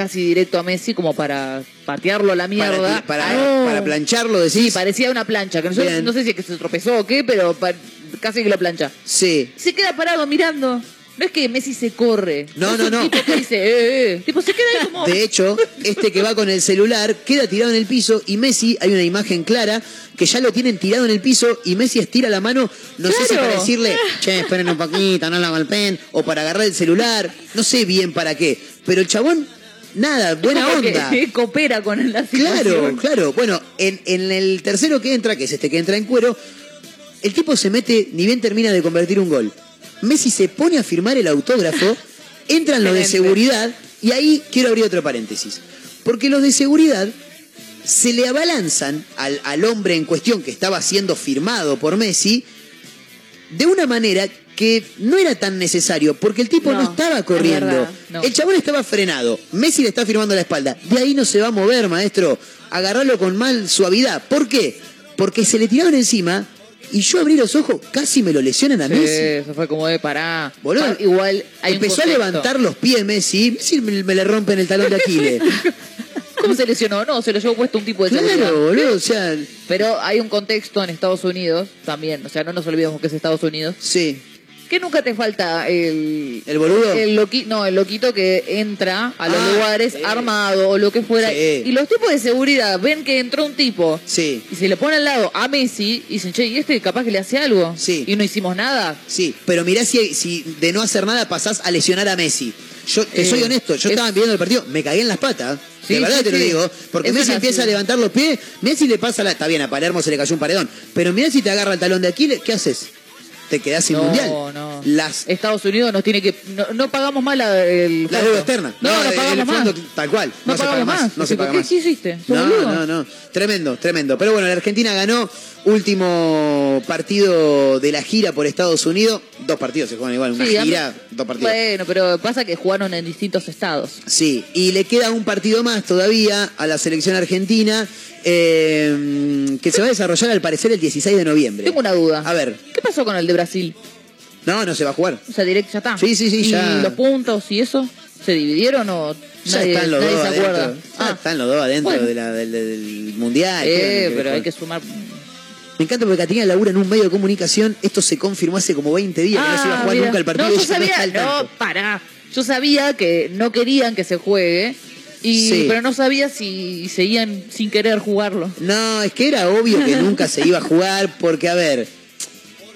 casi directo a Messi como para patearlo a la mierda. Para, para, Ah, para plancharlo, decís. Sí, parecía una plancha, que no, sé- Bien. no sé si es que se tropezó o qué, pero pa- casi que lo plancha. Sí. Se queda parado mirando. No es que Messi se corre. No, no, no. tipo que dice, eh, eh. Tipo, se queda ahí como... De hecho, este que va con el celular queda tirado en el piso y Messi, hay una imagen clara que ya lo tienen tirado en el piso y Messi estira la mano, no sé si para decirle, che, esperen un poquito, no la golpeen, o para agarrar el celular, no sé bien para qué. Pero el chabón, nada, buena como que onda. coopera con la Claro, situación. claro. Bueno, en, en el tercero que entra, que es este que entra en cuero, el tipo se mete, ni bien termina de convertir un gol. Messi se pone a firmar el autógrafo, entran los de seguridad, y ahí quiero abrir otro paréntesis. Porque los de seguridad se le abalanzan al, al hombre en cuestión que estaba siendo firmado por Messi de una manera que no era tan necesario, porque el tipo no, No, estaba es corriendo. verdad, no. El chabón estaba frenado. Messi le está firmando la espalda. De ahí no se va a mover, maestro. Agarrarlo con mal suavidad. ¿Por qué? Porque se le tiraron encima y yo abrí los ojos, casi me lo lesionan a Sí, Messi. eso fue como de pará. Boludo, Pa- Igual hay un Empezó a levantar los pies Messi. Messi me, me le rompen el talón de Aquiles. ¿Cómo se lesionó? No, se lo llevó puesto un tipo de seguridad. claro, boludo. O sea, Pero hay un contexto en Estados Unidos también, o sea, no nos olvidemos que es Estados Unidos, sí. Que nunca te falta el... ¿El boludo? El loqui- no, el loquito que entra a los Ah, lugares armado o lo que fuera. Sí. Y los tipos de seguridad ven que entró un tipo Sí. y se le pone al lado a Messi y dicen, che, ¿y este capaz que le hace algo? Sí. Y no hicimos nada. Sí, pero mirá si, si de no hacer nada pasás a lesionar a Messi. Yo te Eh, soy honesto, yo es- estaba viendo el partido, me cagué en las patas. Sí, de verdad sí, te lo sí. digo. Porque Messi es empieza a levantar los pies, Messi le pasa la. Está bien, a Palermo se le cayó un paredón. Pero mirá si te agarra el talón de Aquiles, ¿qué haces? Te quedás sin no, mundial. no. Las, Estados Unidos nos tiene que... No, no pagamos más la, el la fondo. deuda externa. No, no, pagamos el más. fondo, tal cual. No se paga pagamos más. No se paga ¿qué- más. qué hiciste? ¿Sos No, no, no. Tremendo, tremendo. Pero bueno, la Argentina ganó último partido de la gira por Estados Unidos. Dos partidos se juegan igual, una Sí, gira, dos partidos. Bueno, pero pasa que jugaron en distintos estados. Sí, y le queda un partido más todavía a la selección argentina eh, que se va a desarrollar al parecer el 16 de noviembre. Tengo una duda. A ver, ¿Qué pasó con el de Brasil? no, no se va a jugar. O sea, directo ya está. Sí, sí, sí, ¿Y ya. los puntos y eso? ¿Se dividieron o Ya nadie, están los nadie dos se acuerda? Ya Ah, están los dos adentro bueno. de la- del, del mundial. Eh, ¿qué quieren pero hay que sumar Me encanta porque Caterina labura en un medio de comunicación. Esto se confirmó hace como 20 días que no se iba a jugar mira. nunca el partido. No, yo sabía, no, pará. Yo sabía que no querían que se juegue, y, Sí. pero no sabía si seguían sin querer jugarlo. No, es que era obvio que nunca se iba a jugar porque, a ver,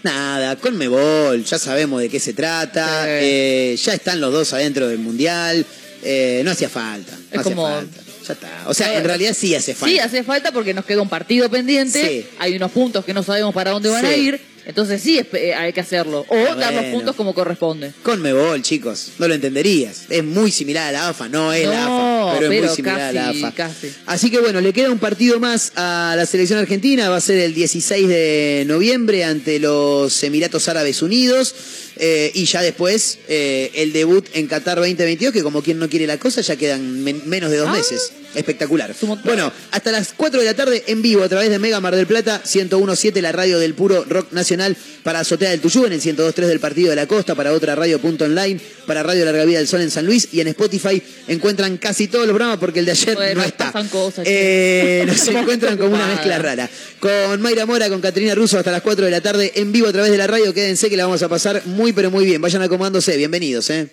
nada, Conmebol, ya sabemos de qué se trata, Sí. eh, ya están los dos adentro del Mundial, eh, no hacía falta, no Es hacía como- falta, ya está. O sea, en realidad sí hace falta. Sí, hace falta porque nos queda un partido pendiente, Sí. hay unos puntos que no sabemos para dónde van a ir, entonces sí eh, hay que hacerlo. O dar los puntos como corresponde. Conmebol, chicos, no lo entenderías. Es muy similar a la AFA, no es la AFA, pero es muy similar a la AFA. casi. Así que bueno, le queda un partido más a la selección argentina, va a ser el 16 de noviembre ante los Emiratos Árabes Unidos. Eh, y ya después eh, el debut en Qatar 2022, que como quien no quiere la cosa, ya quedan men- menos de dos Ah. meses. Espectacular. Bueno, hasta las 4 de la tarde en vivo a través de Mega Mar del Plata, 1017, la radio del puro rock nacional para Azotea del Tuyú, en el 1023 del Partido de la Costa, para otra radio punto online, para Radio Larga Vida del Sol en San Luis y en Spotify encuentran casi todos los programas porque el de ayer no está. cosas, Eh, nos encuentran como una mezcla rara. Con Mayra Mora, con Caterina Russo hasta las 4 de la tarde en vivo a través de la radio. Quédense que la vamos a pasar muy pero muy bien. Vayan acomodándose. Bienvenidos, eh.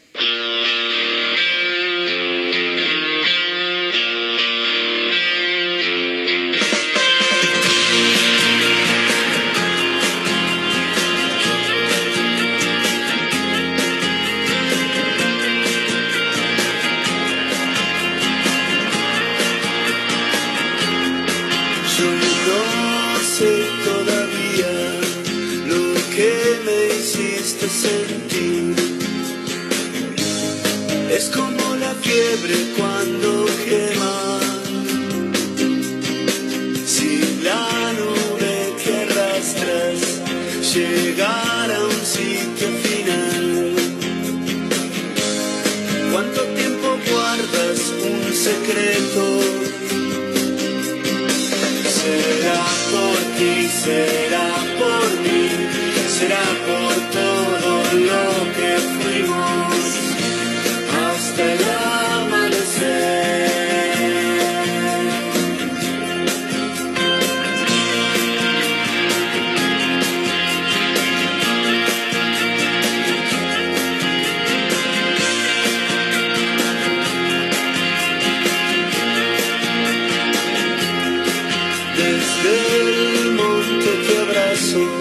Cuando quema. Si la nube que arrastras llegara a un sitio final. ¿Cuánto tiempo guardas un secreto? Será por ti, será abrazo,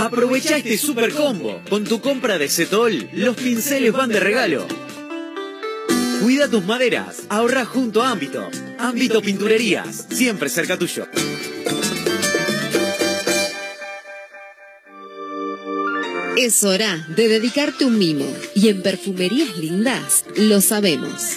Aprovecha este super combo. Con tu compra de Setol, los pinceles van de regalo. Cuida tus maderas, ahorra junto a Ámbito. Ámbito Pinturerías, siempre cerca tuyo. Es hora de dedicarte un mimo y en Perfumerías Lindas lo sabemos.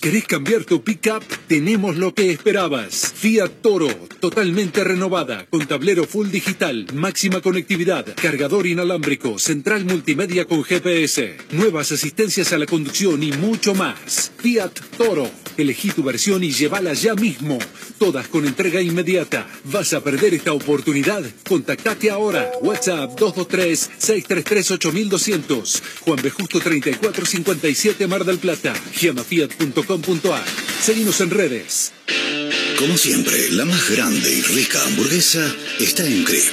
¿Querés cambiar tu pickup? Tenemos lo que esperabas. Fiat Toro, totalmente renovada, con tablero full digital, máxima conectividad, cargador inalámbrico, central multimedia con GPS, nuevas asistencias a la conducción y mucho más. Fiat Toro. Elegí tu versión y llévala ya mismo. Todas con entrega inmediata. ¿Vas a perder esta oportunidad? Contactate ahora. WhatsApp 223-633-8200. Juan B. Justo 3457 Mar del Plata. Llamafiat.com Seguimos en redes. Como siempre, la más grande y rica hamburguesa está en Crip.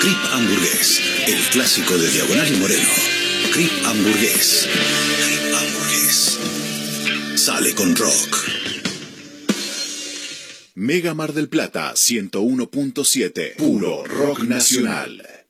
Crip Hamburgués, el clásico de Diagonal y Moreno. Crip Hamburgués. Sale con rock. Mega Mar del Plata 101.7. Puro rock nacional.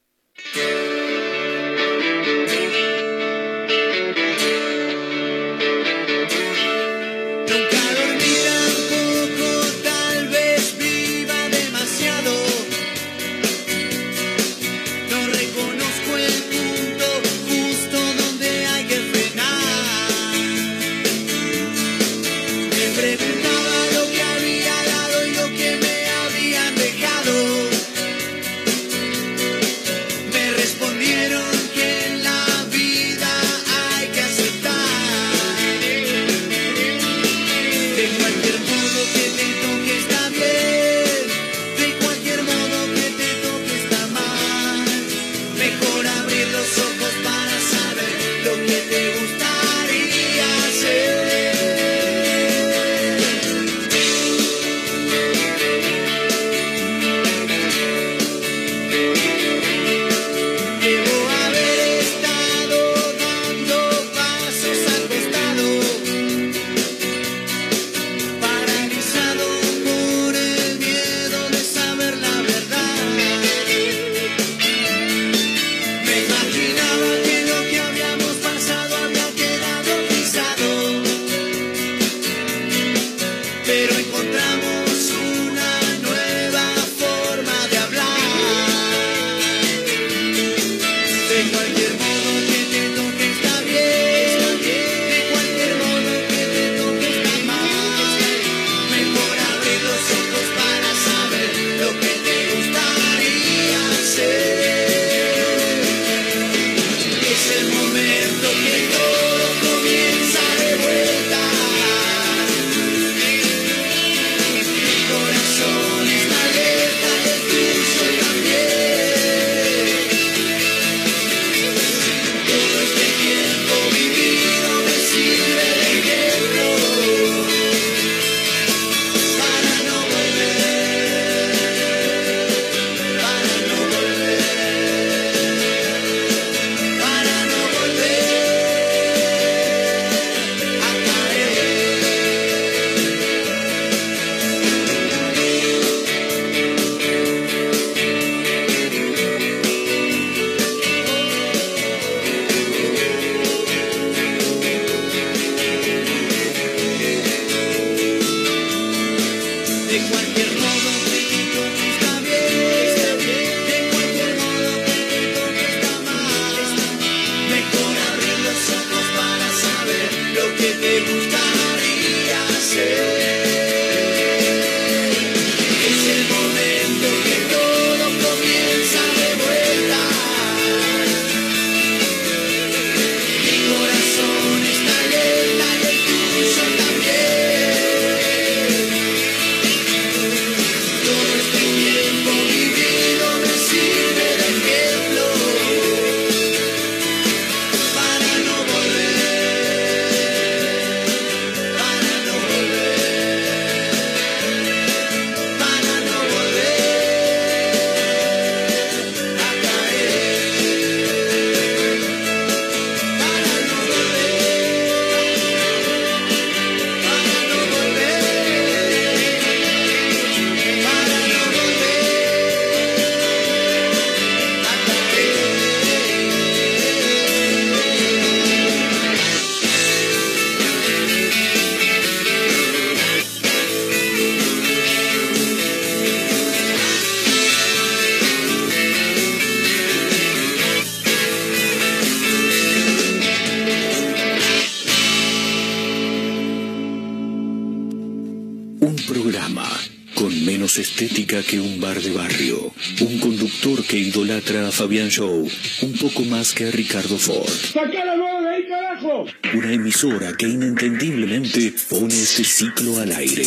Fabián Show un poco más que Ricardo Ford. ¡Saca la nueva de ahí, carajo! Una emisora que inentendiblemente pone este ciclo al aire.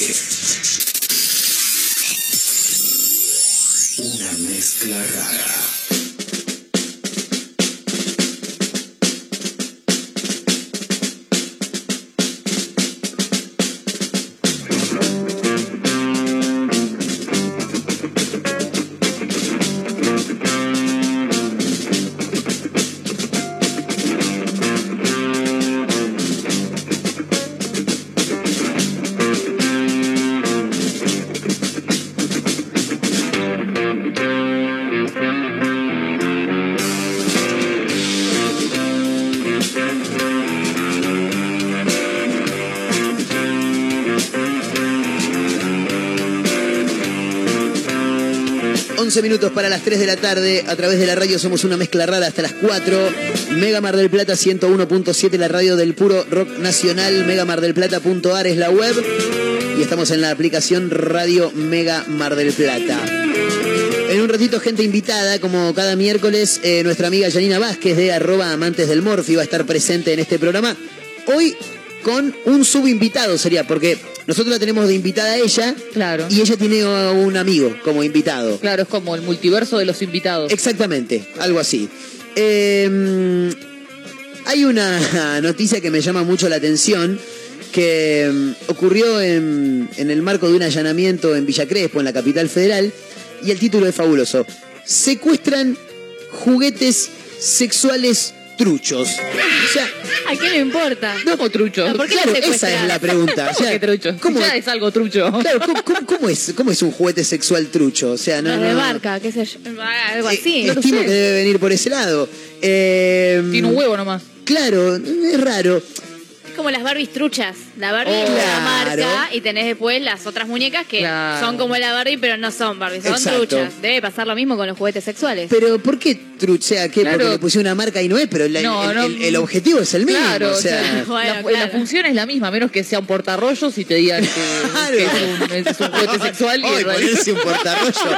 Minutos para las 3 de la tarde. A través de la radio somos una mezcla rara hasta las 4. Mega Mar del Plata 101.7, la radio del puro rock nacional. Megamardelplata.ar es la web. Y estamos en la aplicación Radio Mega Mar del Plata. En un ratito, gente invitada, como cada miércoles, eh, nuestra amiga Janina Vázquez de arroba amantes del Morphy va a estar presente en este programa. Hoy con un subinvitado sería, porque nosotros la tenemos de invitada a ella. Claro. Y ella tiene a un amigo como invitado. Claro, es como el multiverso de los invitados. Exactamente, algo así. Eh, hay una noticia que me llama mucho la atención que mm, ocurrió en, en el marco de un allanamiento en Villa Crespo, en la capital federal, y el título es fabuloso. Secuestran juguetes sexuales truchos. O sea, ¿A qué le importa? No, como trucho. ¿Por qué claro, esa secuestran? es la pregunta. O ¿Cómo sea, que trucho? ¿cómo- Ya es algo trucho. Claro, ¿cómo, cómo- cómo es, ¿cómo es un juguete sexual trucho? O sea, no, La no, de no. marca, qué sé yo. Algo Eh, así. no lo estimo sé. que debe venir por ese lado. Eh, Tiene un huevo nomás. Claro, es raro. Es como las Barbies truchas. La Barbie Oh. es la Claro. marca y tenés después las otras muñecas que Claro. son como la Barbie, pero no son Barbie, son Exacto. truchas. Debe pasar lo mismo con los juguetes sexuales. Pero ¿por qué sea, ¿qué? Claro. Porque le pusieron una marca y no es, pero la- No, el, no. el- el objetivo es el mismo. Claro, o sea, Bueno, la, claro. la función es la misma, a menos que sea un portarrollos y te digan que, Claro. que es, un, es un juguete sexual. y Ay, en realidad- ponerse un portarrollo.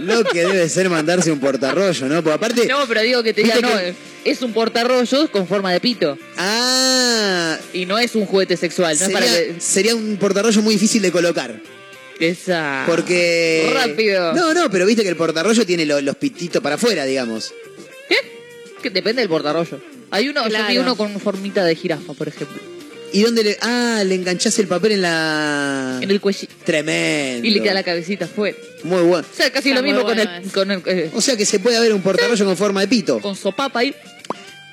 Lo que debe ser mandarse un portarrollo, ¿no? Porque aparte. No, pero digo que te digan, Viste no, que- es un portarrollos con forma de pito. Ah, Y no es un juguete sexual, no es para sería, que. sería un portarrollo muy difícil de colocar. Esa. Porque. Rápido. No, no, pero viste que el portarrollo tiene lo- los pititos para afuera, digamos. Que depende del portarrollo. Hay uno, yo vi uno con formita de jirafa, por ejemplo. ¿Y dónde le.? Ah, le enganchás el papel en la. En el cuello. Tremendo. Y le queda la cabecita afuera. Muy bueno. O sea, casi Está lo mismo con el, con el eh, O sea que se puede haber un portarrollo con forma de pito. con sopapa ahí.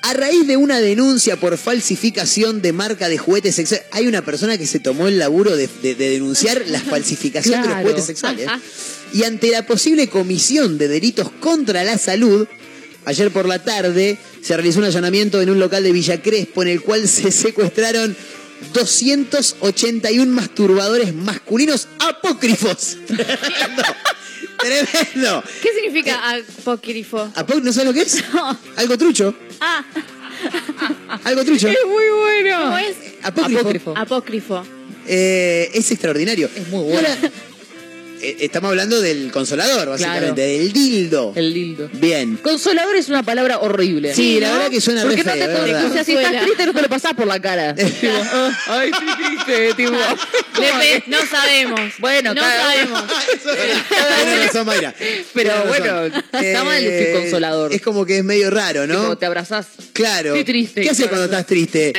A raíz de una denuncia por falsificación de marca de juguetes sexuales, hay una persona que se tomó el laburo de, de- de denunciar la falsificación de los juguetes sexuales. Y ante la posible comisión de delitos contra la salud, ayer por la tarde se realizó un allanamiento en un local de Villa Crespo en el cual se secuestraron 281 masturbadores masculinos apócrifos. Tremendo. Tremendo. ¿Qué significa apócrifo? ¿Apó- ¿No sabes lo que es? No. Algo trucho. Ah, Algo trucho. muy bueno. ¿cómo es? Apócrifo. Apócrifo. Apócrifo. Eh, es extraordinario. Es muy bueno. Ahora, eh, estamos hablando del consolador, básicamente, Claro. del dildo. El dildo. Bien. Consolador es una palabra horrible. Sí, la verdad que suena re Porque no feo, te es verdad. O sea, si estás triste, no te lo pasás por la cara. Tipo, ah, ay, estoy triste, tipo. Le no sabemos. Bueno, no cada- sabemos. Tienes razón, Mayra. Pero bueno, está mal decir consolador. Es como que es medio raro, ¿no? Tipo, te abrazás. Claro. Estoy triste. ¿Qué haces cuando estás triste?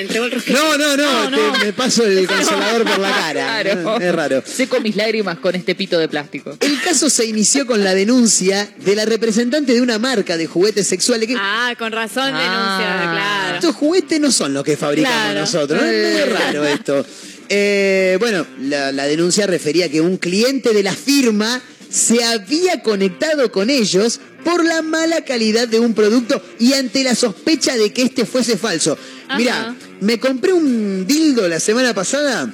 No, no, no, No, te- no. me paso el consolador por la cara. Claro. Es raro. Seco mis lágrimas con este pito de plástico. El caso se inició con la denuncia de la representante de una marca de juguetes sexuales que Ah, con razón Ah. denuncia, claro. Estos juguetes no son los que fabricamos Claro. nosotros. ¿no? Es medio raro esto. Eh, bueno, la, la denuncia refería que un cliente de la firma se había conectado con ellos por la mala calidad de un producto y ante la sospecha de que este fuese falso. Mira, me compré un dildo la semana pasada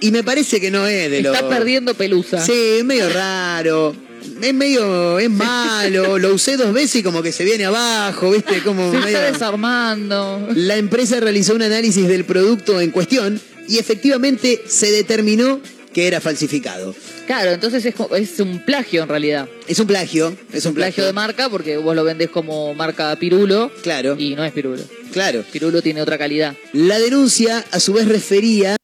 y me parece que no es de lo... Está perdiendo pelusa. Sí, es medio raro. Es medio, es malo. Lo usé dos veces y como que se viene abajo, ¿viste? Como Se medio... está desarmando. La empresa realizó un análisis del producto en cuestión y efectivamente se determinó que era falsificado. Claro, entonces es, es un plagio en realidad. Es un plagio, es un plagio de marca porque vos lo vendés como marca Pirulo. Claro. Y no es Pirulo. Claro. Pirulo tiene otra calidad. La denuncia, a su vez, refería.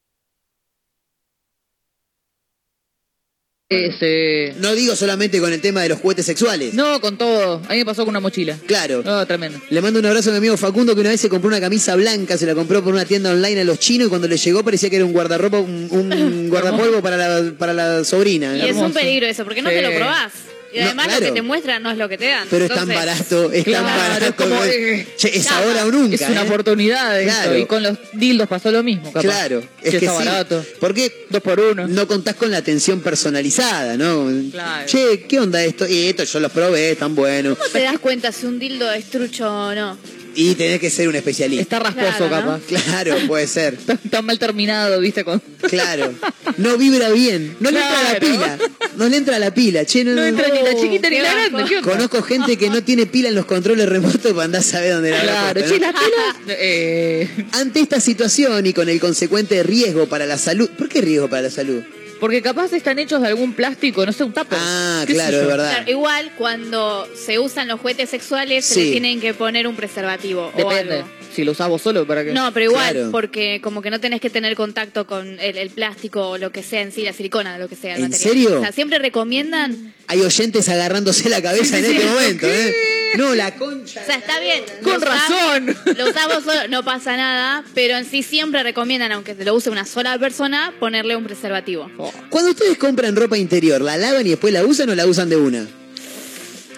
Ese... No digo solamente con el tema de los juguetes sexuales. No, con todo. A mí me pasó con una mochila. Claro. No, tremendo. Le mando un abrazo a mi amigo Facundo que una vez se compró una camisa blanca, se la compró por una tienda online a los chinos y cuando le llegó parecía que era un guardarropa, un, un guardapolvo para la, para la sobrina. Y es un peligro eso, porque no te lo probás. Y No, además claro. lo que te muestran no es lo que te dan. Pero es tan barato, es tan barato. es como, eh, Che, es claro, ahora o nunca. Es una ¿eh? oportunidad. Claro. Y con los dildos pasó lo mismo, capaz. Claro, es Che, que está sí. barato. Porque Dos por uno. no contás con la atención personalizada, ¿no? Claro. Che, ¿qué onda esto? Y esto yo los probé, están buenos. ¿Cómo te das cuenta si un dildo es trucho o no? Y tenés que ser un especialista. Está rasposo, Claro, ¿no? capaz. Claro, puede ser. Está, mal terminado, ¿viste? Con... Claro. No vibra bien. No le entra la pila. No le entra la pila. Che, no, No entra ni la chiquita ni la grande. Conozco gente que no tiene pila en los controles remotos para andar a saber dónde la Claro, puesto, che, las pilas. Eh, Ante esta situación y con el consecuente riesgo para la salud. ¿Por qué riesgo para la salud? Porque capaz están hechos de algún plástico, no sé, un tapo. Ah, ¿Qué sé claro, es verdad. Claro, igual cuando se usan los juguetes sexuales se Sí. le tienen que poner un preservativo o Depende. algo. Si lo vos solo, ¿para qué? No, pero igual, Claro. porque como que no tenés que tener contacto con el, el plástico o lo que sea en sí, la silicona, lo que sea. el ¿En material. serio? O sea, siempre recomiendan, Hay oyentes agarrándose la cabeza en Sí, sí, este sí. momento, ¿eh? No, la concha. o sea, está bien. Con lo usás- razón. Lo usamos solo, no pasa nada, pero en sí siempre recomiendan, aunque se lo use una sola persona, ponerle un preservativo. Cuando ustedes compran ropa interior, ¿la lavan y después la usan o la usan de una?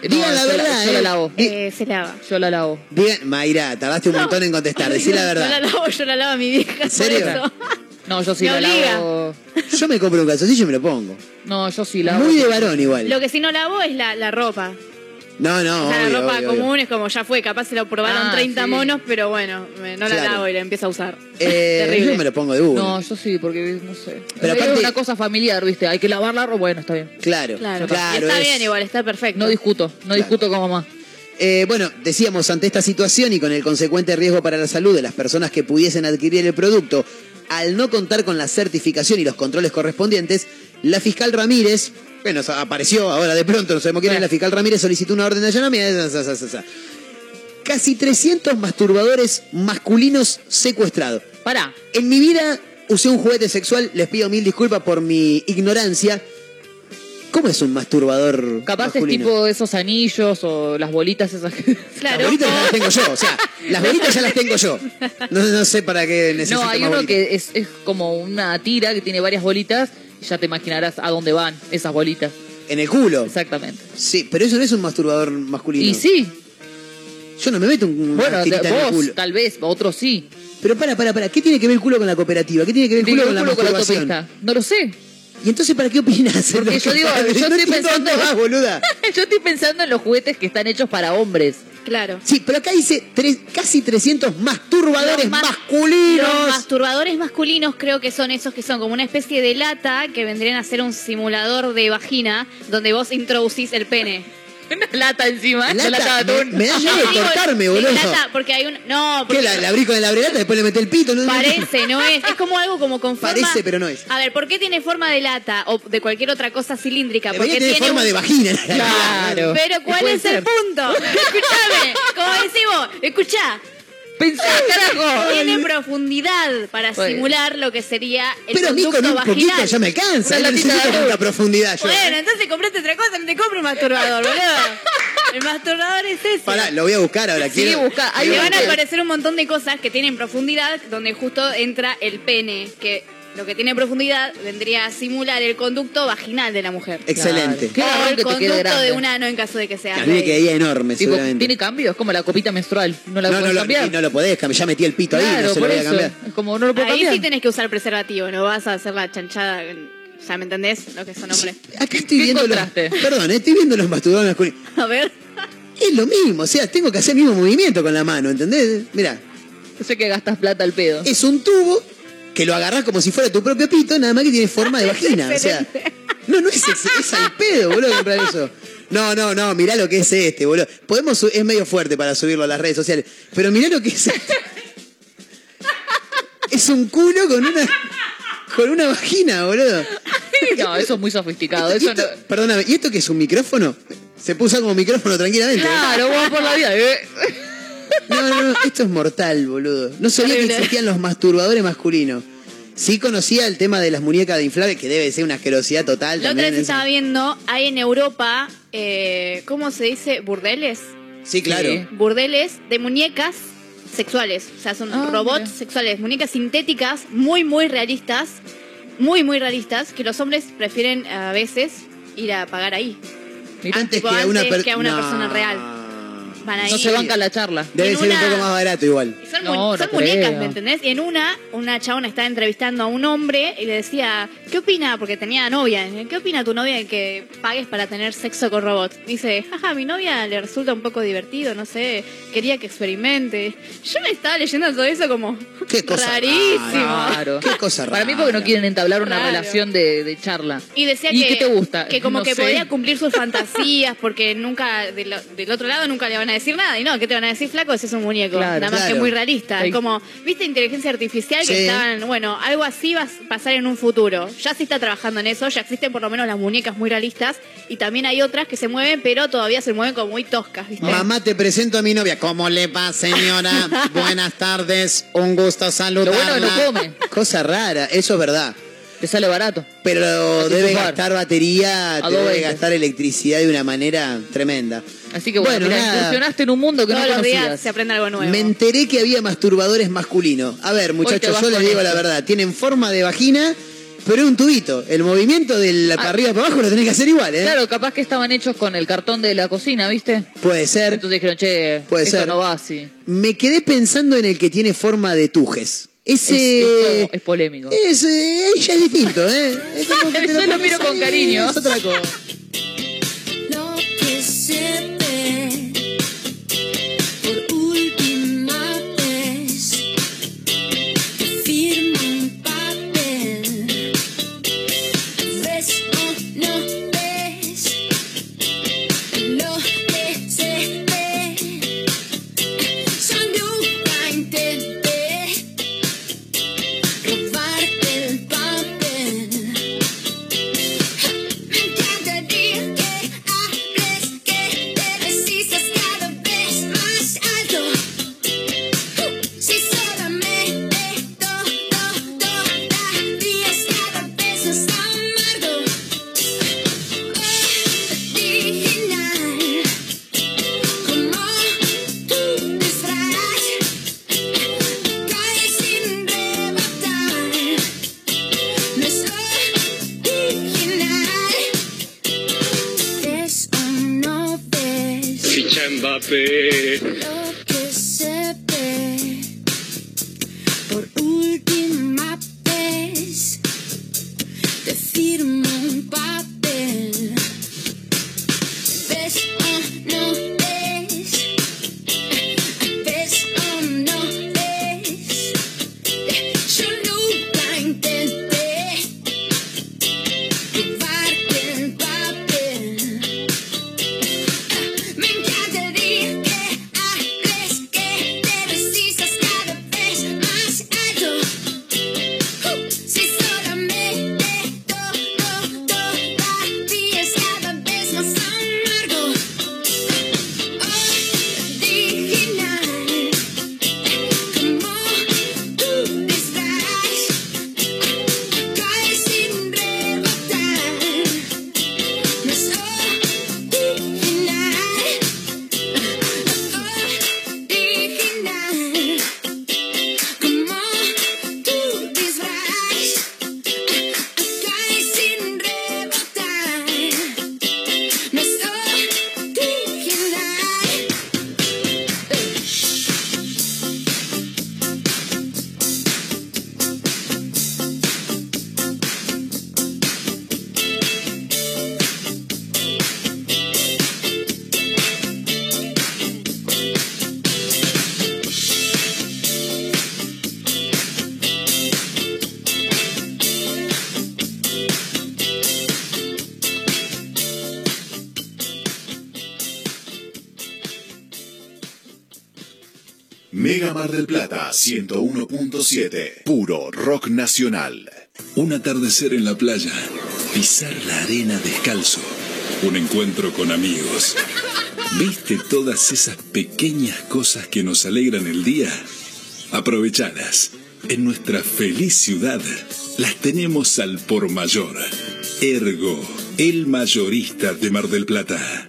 Digan la verdad, yo ¿eh? la lavo. Eh, se lava. Yo la lavo. Digan, Mayra, tardaste un montón en contestar, decí la Yo la verdad. lavo, yo la lavo a mi vieja. ¿En serio? Por eso. No, yo sí Me la obliga. lavo. Yo me compro un calzoncillo y me lo pongo. No, yo sí lavo. Muy de varón igual. Lo que sí no lavo es la, la ropa. No, no, o sea, obvio, la ropa obvio, común obvio. es como ya fue, capaz se lo probaron Ah, 30 sí. monos, pero bueno, me- no la Claro. lavo y la empiezo a usar. Eh, Terrible. yo me lo pongo de una. No, yo sí, porque no sé. Pero es aparte- una cosa familiar, ¿viste? Hay que lavar la ropa. Bueno, está bien. Claro, Claro, claro. está es- bien igual, está perfecto. No discuto, no discuto con mamá. Eh, bueno, decíamos, ante esta situación y con el consecuente riesgo para la salud de las personas que pudiesen adquirir el producto, al no contar con la certificación y los controles correspondientes, la fiscal Ramírez, bueno, apareció ahora de pronto, no sabemos quién es, la fiscal Ramírez solicitó una orden de allanamiento. Casi 300 masturbadores masculinos secuestrados. Pará. En mi vida usé un juguete sexual, les pido mil disculpas por mi ignorancia. ¿Cómo es un masturbador Capaz masculino? es tipo esos anillos o las bolitas esas que... Claro. Las bolitas ya las tengo yo, o sea, las bolitas ya las tengo yo. No, no sé para qué necesito No, hay más uno bolitas. que es, es como una tira que tiene varias bolitas ya te imaginarás a dónde van esas bolitas. En el culo. Exactamente. Sí, pero eso no es un masturbador masculino. Y sí, Yo no me meto un bueno, tirita en el vos culo. tal vez, otros sí. Pero para, para, para, ¿qué tiene que ver el culo con la cooperativa? ¿Qué tiene que ver el culo con la culo con la masturbación? No lo sé. ¿Y entonces para qué opinas? Porque yo digo, no yo estoy pensando vas, boluda. yo estoy pensando en los juguetes que están hechos para hombres. Claro. Sí, pero acá dice tres- casi 300 masturbadores mas- masculinos. Los masturbadores masculinos creo que son esos que son como una especie de lata que vendrían a ser un simulador de vagina donde vos introducís el pene. Una lata encima, Lata, una lata de me- atún. me da miedo de cortarme, boludo. lata, porque hay un... No, porque ¿Qué? La, la abrí con el abrelata, después le metí el pito. ¿no? parece, no es. Es como algo como con forma... Parece, pero no es. A ver, ¿por qué tiene forma de lata o de cualquier otra cosa cilíndrica? Porque tiene forma un- de vagina. Claro. Pero ¿cuál es el punto? Escúchame, como decimos, escuchá. Pensá, carajo. Tiene profundidad para simular lo que sería el Pero a mí con un vaginal. poquito ya me alcanza. Una No latita necesito tanta profundidad yo. Bueno, entonces compraste otra cosa, no te compres un masturbador, boludo. El masturbador es ese. Pará, lo voy a buscar ahora. Sí, quiero- busca. Van a aparecer un montón de cosas que tienen profundidad, donde justo entra el pene, que lo que tiene profundidad vendría a simular el conducto vaginal de la mujer. Excelente. Qué o garrón el que te quede conducto de un ano en caso de que sea A mí me quedaría enorme, Tipo, seguramente. tiene cambios, es como la copita menstrual. No la no, no, puedes lo, cambiar. y no lo podés cambiar. Ya metí el pito ahí, claro, no se lo voy a cambiar. Es como no lo puedo Ahí cambiar. sí tenés que usar preservativo, no vas a hacer la chanchada. O sea, ¿me entendés? Lo que son hombres. Acá estoy ¿Qué viendo los? Perdón, estoy viendo los masturbadores masculinos. A ver. Es lo mismo, o sea, tengo que hacer el mismo movimiento con la mano, ¿entendés? Mirá, Yo sé que gastas plata al pedo. es un tubo que lo agarrás como si fuera tu propio pito, nada más que tiene forma de vagina. O sea, no, no es, ex- es al pedo, boludo, comprar eso. No, no, no, mirá lo que es este, boludo. Podemos, es medio fuerte para subirlo a las redes sociales, pero mirá lo que es este. Es un culo con una, con una vagina, boludo. No, eso es muy sofisticado. Eso no... Perdóname, ¿y esto qué es un micrófono? Se puso como micrófono tranquilamente. ¿eh? Claro, vos por la vida. eh. No, no, no, esto es mortal, boludo. No sabía que existían los masturbadores masculinos. Sí conocía el tema de las muñecas de inflable, que debe ser una asquerosidad total La otra vez estaba viendo, hay en Europa, eh, ¿cómo se dice? ¿Burdeles? Sí, claro. Sí. Burdeles de muñecas sexuales. O sea, son Ah, robots mira. sexuales, muñecas sintéticas muy, muy realistas. Muy, muy realistas, que los hombres prefieren a veces ir a pagar ahí. Antes Tipo, que a una, antes per- que a una No. persona real. Van ahí. No se banca la charla. Debe ser un una- poco más barato igual. Son, No, mu- no son muñecas, ¿me entendés? Y en una, una chabona estaba entrevistando a un hombre y le decía, ¿qué opina? Porque tenía novia. ¿Qué opina tu novia de que pagues para tener sexo con robots? Dice, jaja, a mi novia le resulta un poco divertido, no sé, quería que experimente. Yo me estaba leyendo todo eso como Qué cosa rarísimo. Claro. Qué cosa Para mí rara. porque no quieren entablar una relación de, de charla. Y decía ¿Y que, qué te gusta? que como No que sé. podía cumplir sus fantasías porque nunca, del, del otro lado nunca le van a decir nada. Y no, ¿qué te van a decir, flaco? Ese es un muñeco. Claro. Nada más Claro. que muy realista. Es como, ¿viste inteligencia artificial? Que estaban, bueno, algo así va a pasar en un futuro. Ya se está trabajando en eso, ya existen por lo menos las muñecas muy realistas. Y también hay otras que se mueven, pero todavía se mueven como muy toscas, ¿viste? Mamá, te presento a mi novia. ¿Cómo le va, señora? Buenas tardes. Un gusto saludarla. Lo bueno que no come. Cosa rara, eso es verdad. Te sale barato. Pero que debe gastar batería, te debe 220. gastar electricidad de una manera tremenda. Así que bueno, Bueno, nada. incursionaste en un mundo que Todos no los días se aprende algo nuevo. Me enteré que había masturbadores masculinos. A ver, te muchachos, yo les digo esto. la verdad. Tienen forma de vagina, pero es un tubito. El movimiento de la para Ah. arriba para abajo lo tenés que hacer igual, ¿eh? Claro, capaz que estaban hechos con el cartón de la cocina, ¿viste? Puede ser. Entonces dijeron, che, Puede esto ser. no va así. Me quedé pensando en el que tiene forma de tujes. Es, Ese. es- es polémico. Es, ya es distinto, ¿eh? Es como que Yo lo miro con cariño. Es otra cosa. Mar del Plata 101.7. Puro rock nacional. Un atardecer en la playa. Pisar la arena descalzo. Un encuentro con amigos. ¿Viste todas esas pequeñas cosas que nos alegran el día? Aprovechalas. En nuestra feliz ciudad las tenemos al por mayor. Ergo, el mayorista de Mar del Plata.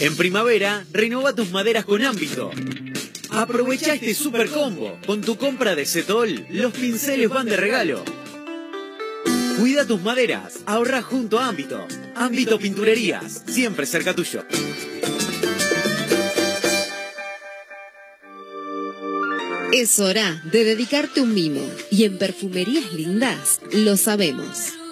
En primavera, renova tus maderas con ámbito. Aprovecha este super combo. Con tu compra de Setol, los pinceles van de regalo. Cuida tus maderas, ahorra junto a Ámbito. Ámbito Pinturerías, siempre cerca tuyo. Es hora de dedicarte un mimo. Y en Perfumerías Lindas lo sabemos.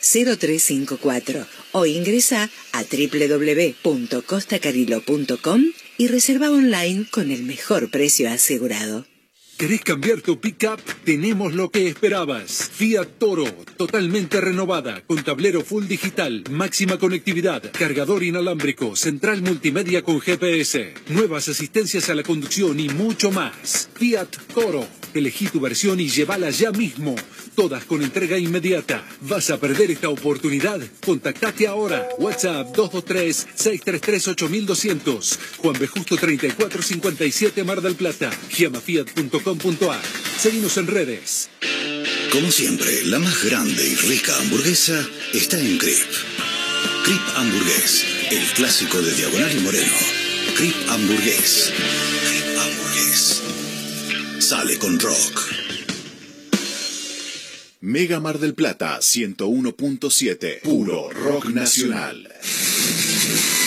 5272-0354 o ingresa a www.costacarilo.com y reserva online con el mejor precio asegurado. ¿Querés cambiar tu pickup? Tenemos lo que esperabas. Fiat Toro, totalmente renovada, con tablero full digital, máxima conectividad, cargador inalámbrico, central multimedia con GPS, nuevas asistencias a la conducción y mucho más. Fiat Toro. Elegí tu versión y llévala ya mismo. Todas con entrega inmediata. ¿Vas a perder esta oportunidad? Contactate ahora. WhatsApp 223-633-8200. Juan B. Justo 3457 Mar del Plata. Giamafiat.com.ar. Seguimos en redes. Como siempre, la más grande y rica hamburguesa está en Crip. Crip Hamburgués, el clásico de Diagonal y Moreno. Crip Hamburgués. Crip Hamburgués. Sale con rock. Mega Mar del Plata 101.7. Puro rock nacional.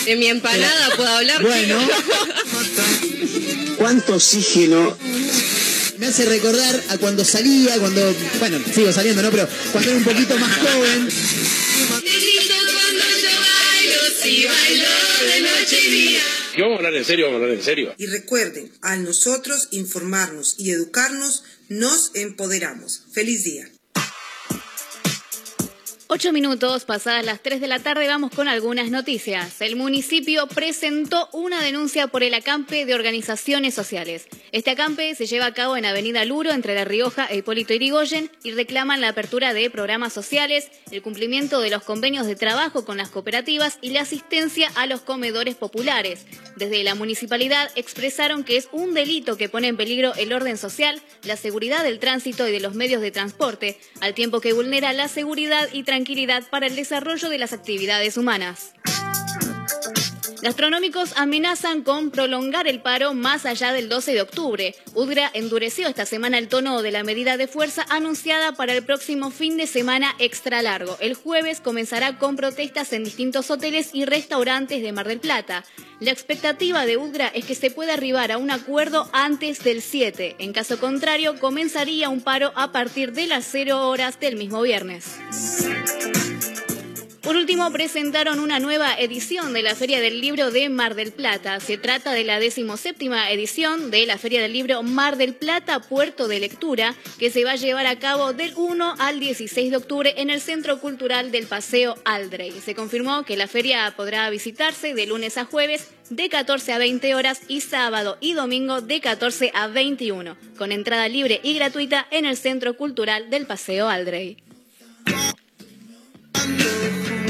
De mi empanada puedo hablar. Bueno. ¿Cuánto oxígeno? Me hace recordar a cuando salía, cuando, bueno, sigo saliendo, ¿no? Pero cuando era un poquito más joven. Si bailo de noche y día. Y vamos a hablar en serio, a hablar en serio. Y recuerden, al nosotros informarnos y educarnos, nos empoderamos. Feliz día. Ocho minutos pasadas las 3 de la tarde vamos con algunas noticias. El municipio presentó una denuncia por el acampe de organizaciones sociales. Este acampe se lleva a cabo en Avenida Luro entre La Rioja e Hipólito Irigoyen y reclaman la apertura de programas sociales, el cumplimiento de los convenios de trabajo con las cooperativas y la asistencia a los comedores populares. Desde la municipalidad expresaron que es un delito que pone en peligro el orden social, la seguridad del tránsito y de los medios de transporte, al tiempo que vulnera la seguridad y tranquilidad para el desarrollo de las actividades humanas. Gastronómicos amenazan con prolongar el paro más allá del 12 de octubre. UDGRA endureció esta semana el tono de la medida de fuerza anunciada para el próximo fin de semana extra largo. El jueves comenzará con protestas en distintos hoteles y restaurantes de Mar del Plata. La expectativa de UDGRA es que se pueda arribar a un acuerdo antes del 7. En caso contrario, comenzaría un paro a partir de las 0 horas del mismo viernes. Por último, presentaron una nueva edición de la Feria del Libro de Mar del Plata. Se trata de la decimoséptima edición de la Feria del Libro Mar del Plata Puerto de Lectura, que se va a llevar a cabo del 1 al 16 de octubre en el Centro Cultural del Paseo Aldrey. Se confirmó que la feria podrá visitarse de lunes a jueves de 14 a 20 horas y sábado y domingo de 14 a 21, con entrada libre y gratuita en el Centro Cultural del Paseo Aldrey. Thank you.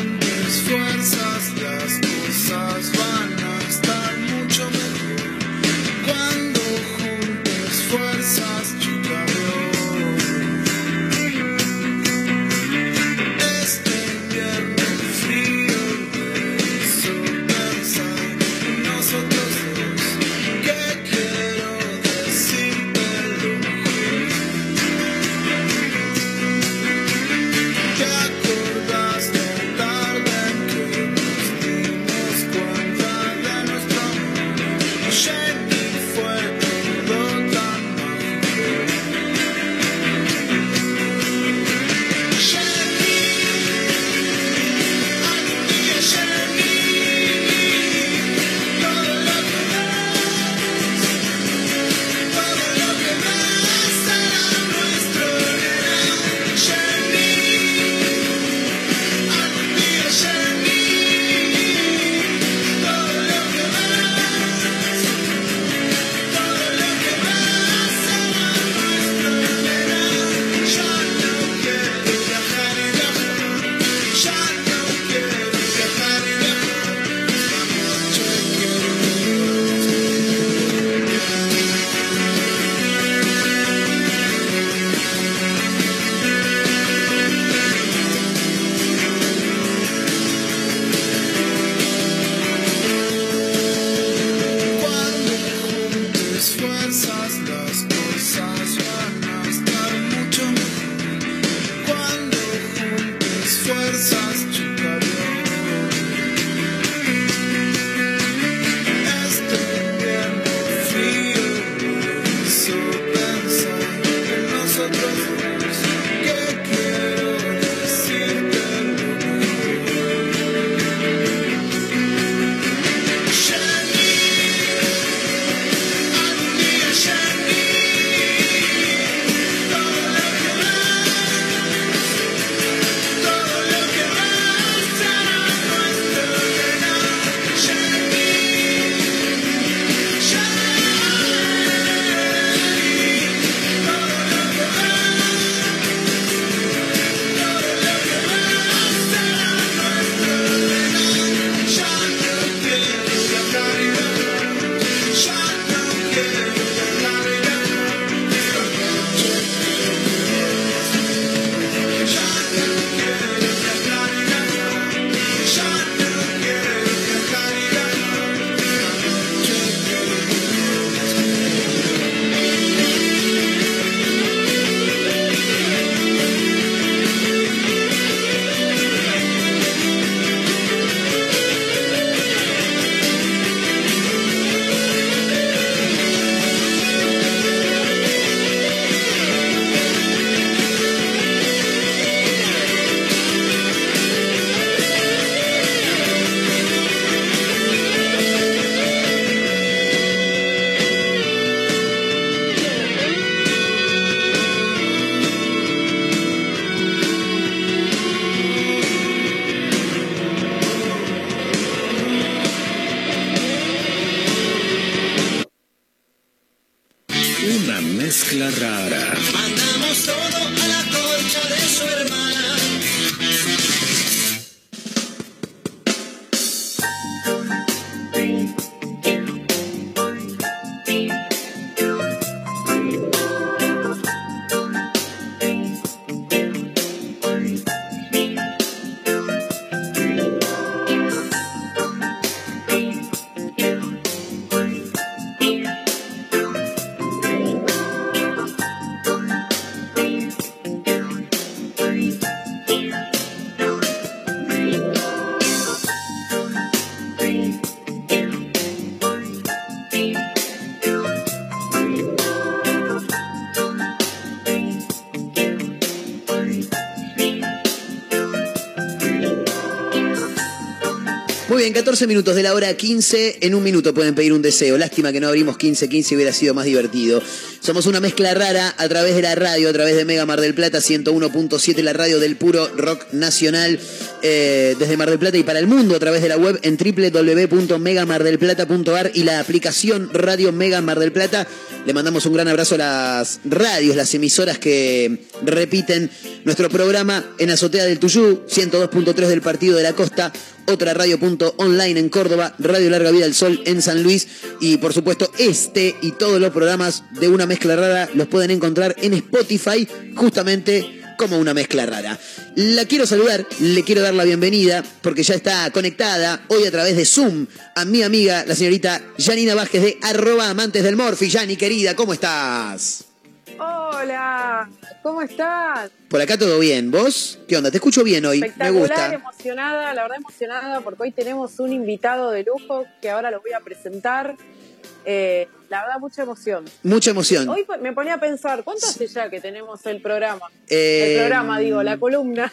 Bien, 14 minutos de la hora 15. En un minuto pueden pedir un deseo. Lástima que no abrimos 15-15, hubiera sido más divertido. Somos una mezcla rara a través de la radio, a través de Mega Mar del Plata 101.7, la radio del puro rock nacional, eh, desde Mar del Plata y para el mundo, a través de la web en www.megamardelplata.ar y la aplicación Radio Mega Mar del Plata. Le mandamos un gran abrazo a las radios, las emisoras que repiten nuestro programa en Azotea del Tuyú, 102.3 del Partido de la Costa, otra radio.online en Córdoba, Radio Larga Vida del Sol en San Luis y por supuesto este y todos los programas de Una Mezcla Rara los pueden encontrar en Spotify justamente como una mezcla rara. La quiero saludar, le quiero dar la bienvenida porque ya está conectada hoy a través de Zoom a mi amiga, la señorita Janina Vázquez de arroba amantes del Morphy. Yani, querida, ¿cómo estás? Hola, ¿cómo estás? Por acá todo bien. ¿Vos? ¿Qué onda? Te escucho bien hoy. Me Espectacular, gusta. emocionada, la verdad emocionada porque hoy tenemos un invitado de lujo que ahora lo voy a presentar. Eh, la verdad, mucha emoción. Mucha emoción. Hoy me ponía a pensar, ¿cuánto hace ya que tenemos el programa? Eh, el programa, digo, la columna.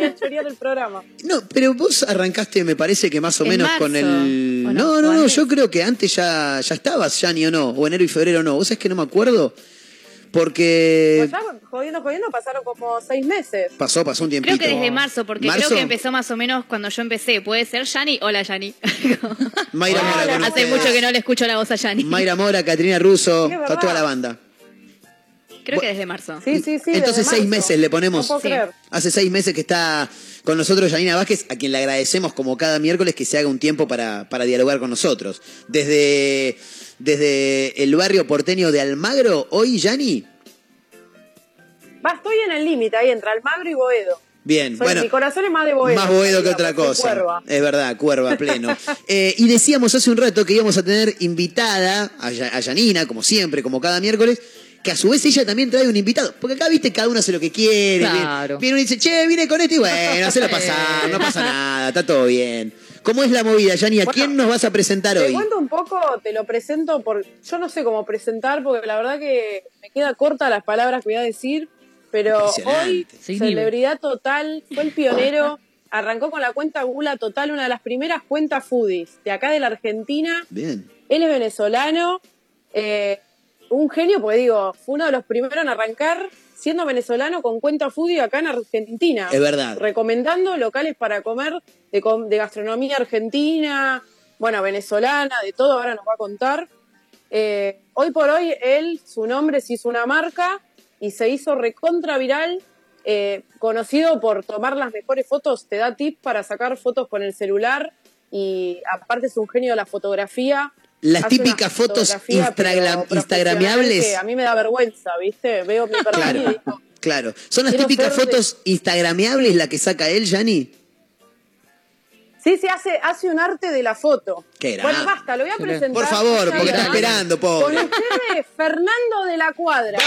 el chorear el programa. No, pero vos arrancaste, me parece que más o En menos marzo, con el. ¿o no? No, ¿O no, yo creo que antes ya, ya estabas, Yani o no, o enero y febrero no. Vos sabés que no me acuerdo. Porque Pues ya, jodiendo, jodiendo, pasaron como seis meses. pasó, pasó un tiempito. Creo que desde marzo, porque ¿Marzo? creo que empezó más o menos cuando yo empecé. ¿Puede ser Yani? Hola, Yani. Mayra Mora con Hace ustedes. mucho que no le escucho la voz a Yani. Mayra Mora, Catrina Russo, Sí, está toda la banda. Creo que desde marzo. Sí, sí, sí. Entonces desde seis marzo. meses le ponemos. No puedo creer. Hace seis meses que está con nosotros Janina Vázquez, a quien le agradecemos como cada miércoles que se haga un tiempo para, para dialogar con nosotros. Desde, desde el barrio porteño de Almagro, hoy, Yani. Va, estoy en el límite ahí entre Almagro y Boedo. Bien, Soy- bueno. mi corazón es más de Boedo. Más boedo que otra cosa. cuerva. Es verdad, cuerva pleno. Eh, y decíamos hace un rato que íbamos a tener invitada a, Ya- a Janina, como siempre, como cada miércoles, que a su vez ella también trae un invitado. Porque acá, viste, cada uno hace lo que quiere. Claro. Viene uno y dice, che, vine con esto y bueno, se lo pasar, no pasa nada, está todo bien. ¿Cómo es la movida, Yani? ¿A quién nos vas a presentar Te hoy? cuento un poco, te lo presento por. Yo no sé cómo presentar, porque la verdad que me queda corta las palabras que voy a decir, pero hoy, celebridad total, fue el pionero, arrancó con la cuenta Gula Total, una de las primeras cuentas foodies de acá de la Argentina. Bien. Él es venezolano, eh, un genio, porque digo, fue uno de los primeros en arrancar siendo venezolano con cuenta foodie acá en Argentina. Es verdad. Recomendando locales para comer de, de gastronomía argentina, bueno, venezolana, de todo, ahora nos va a contar. Eh, hoy por hoy él, su nombre se hizo una marca y se hizo recontra viral, eh, conocido por tomar las mejores fotos, te da tips para sacar fotos con el celular y aparte es un genio de la fotografía. Las Hace típicas fotos instagram- instagramiables. A mí me da vergüenza, ¿viste? Veo mi perfil y Claro. digo, Claro. ¿Son las típicas ser de- fotos instagramiables la que saca él, Yani? Sí, sí, hace, hace un arte de la foto. Qué grande. bueno, basta, lo voy a presentar. Por favor, porque está esperando, pobre. Con ustedes, Fernando de la Cuadra.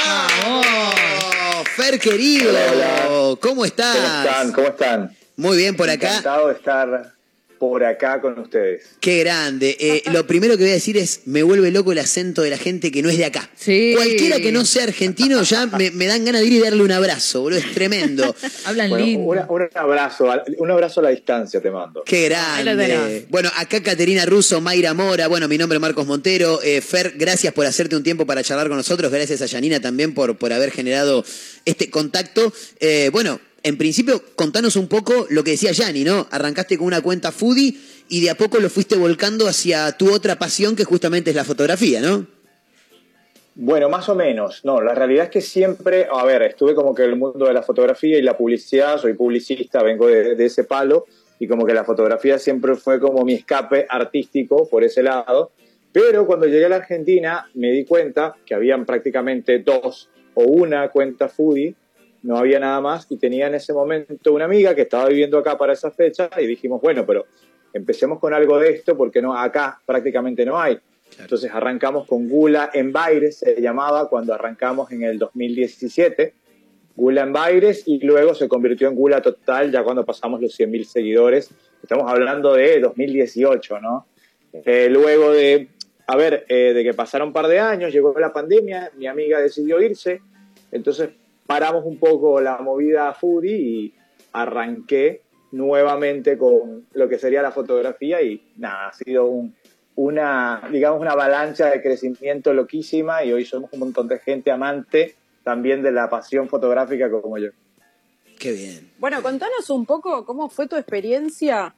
Oh, Fer querido, ¿cómo estás? ¿Cómo están? ¿Cómo están? Muy bien por acá. Encantado de estar por acá con ustedes. Qué grande. Eh, lo primero que voy a decir es, me vuelve loco el acento de la gente que no es de acá. Cualquiera que no sea argentino ya me, me dan ganas de ir y darle un abrazo, boludo. Es tremendo. Hablan Bueno, lindo. una- un abrazo, a- un abrazo a la distancia te mando. Qué grande. Bueno, acá Caterina Russo, Mayra Mora, bueno, mi nombre es Marcos Montero. Eh, Fer, gracias por hacerte un tiempo para charlar con nosotros. Gracias a Yanina también por, por haber generado este contacto. Eh, bueno, en principio, contanos un poco lo que decía Yani, ¿no? Arrancaste con una cuenta foodie y de a poco lo fuiste volcando hacia tu otra pasión, que justamente es la fotografía, ¿no? Bueno, más o menos. No, la realidad es que siempre, a ver, estuve como que en el mundo de la fotografía y la publicidad, soy publicista, vengo de, de ese palo, y como que la fotografía siempre fue como mi escape artístico por ese lado. Pero cuando llegué a la Argentina me di cuenta que habían prácticamente dos o una cuenta foodie, no había nada más, y tenía en ese momento una amiga que estaba viviendo acá para esa fecha, y dijimos, bueno, pero empecemos con algo de esto, porque no, acá prácticamente no hay. Entonces arrancamos con Gula en Baires, se llamaba cuando arrancamos en el 2017. Gula en Baires y luego se convirtió en Gula Total ya cuando pasamos los 100.000 seguidores. Estamos hablando de 2018, ¿no? Eh, luego de, a ver, eh, de que pasaron un par de años, llegó la pandemia, mi amiga decidió irse, entonces paramos un poco la movida foodie y arranqué nuevamente con lo que sería la fotografía y nada, ha sido un, una, digamos, una avalancha de crecimiento loquísima y hoy somos un montón de gente amante también de la pasión fotográfica como yo. Qué bien. Bueno, contanos un poco cómo fue tu experiencia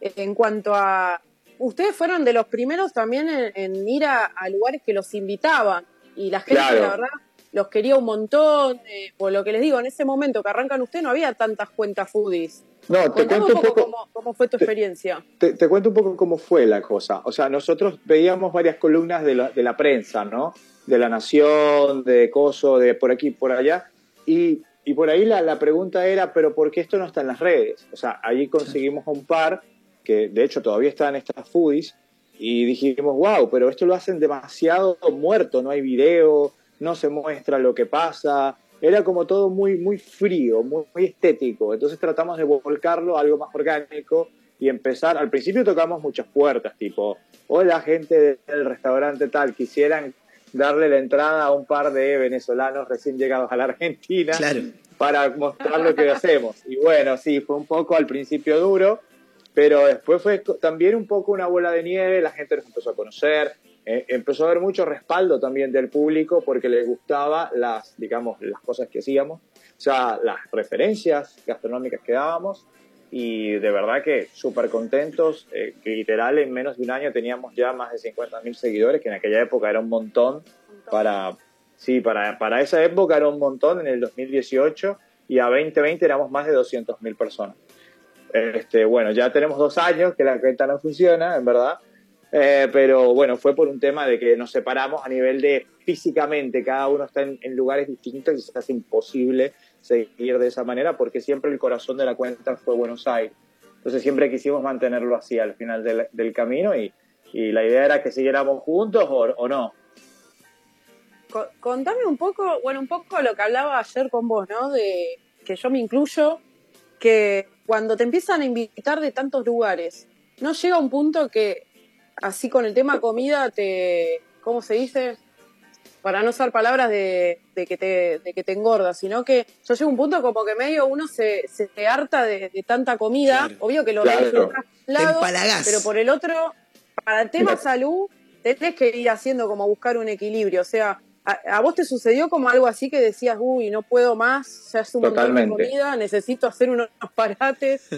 en cuanto a... Ustedes fueron de los primeros también en, en ir a, a lugares que los invitaban y la gente, Claro. la verdad, los quería un montón. eh, por lo que les digo, en ese momento que arrancan ustedes no había tantas cuentas foodies. No, te cuento un poco poco, cómo, cómo fue tu experiencia. te, te cuento un poco cómo fue la cosa. O sea, nosotros veíamos varias columnas de la, de la prensa, ¿no? De La Nación, de Coso, de por aquí, por allá. Y, y por ahí la, la pregunta era, ¿pero por qué esto no está en las redes? O sea, allí conseguimos un par que de hecho todavía están estas foodies y dijimos, wow, pero esto lo hacen demasiado muerto, no hay video, no se muestra lo que pasa. Era como todo muy, muy frío, muy, muy estético. Entonces tratamos de volcarlo a algo más orgánico y empezar. Al principio tocamos muchas puertas, tipo, hola gente del restaurante tal, quisieran darle la entrada a un par de venezolanos recién llegados a la Argentina Claro. para mostrar lo que hacemos. Y bueno, sí, fue un poco al principio duro, pero después fue también un poco una bola de nieve, la gente nos empezó a conocer, eh, empezó a haber mucho respaldo también del público porque les gustaba las, digamos, las cosas que hacíamos, o sea, las referencias gastronómicas que dábamos y de verdad que súper contentos, eh, literal en menos de un año teníamos ya más de 50.000 seguidores, que en aquella época era un montón para, sí, para, para esa época era un montón en el 2018 y a 2020 éramos más de 200.000 personas. Este, bueno, ya tenemos dos años que la cuenta no funciona, en verdad, eh, pero bueno, fue por un tema de que nos separamos a nivel de físicamente, cada uno está en, lugares distintos y se hace imposible seguir de esa manera porque siempre el corazón de la cuenta fue Buenos Aires. Entonces siempre quisimos mantenerlo así al final del, camino y, y la idea era que siguiéramos juntos o, no. Co- contame un poco, bueno, un poco lo que hablaba ayer con vos, ¿no? De que yo me incluyo, que cuando te empiezan a invitar de tantos lugares, no llega un punto que así con el tema comida te, ¿cómo se dice? Para no usar palabras de, de que te, de que te engorda, sino que yo llego a un punto como que medio uno se, se te harta de, de tanta comida, obvio que lo Claro. Te lado, empalagás. pero por el otro, para el tema salud, tenés que ir haciendo como buscar un equilibrio. O sea, a, a vos te sucedió como algo así que decías, uy, no puedo más, ya es un montón de Totalmente. comida, necesito hacer unos parates.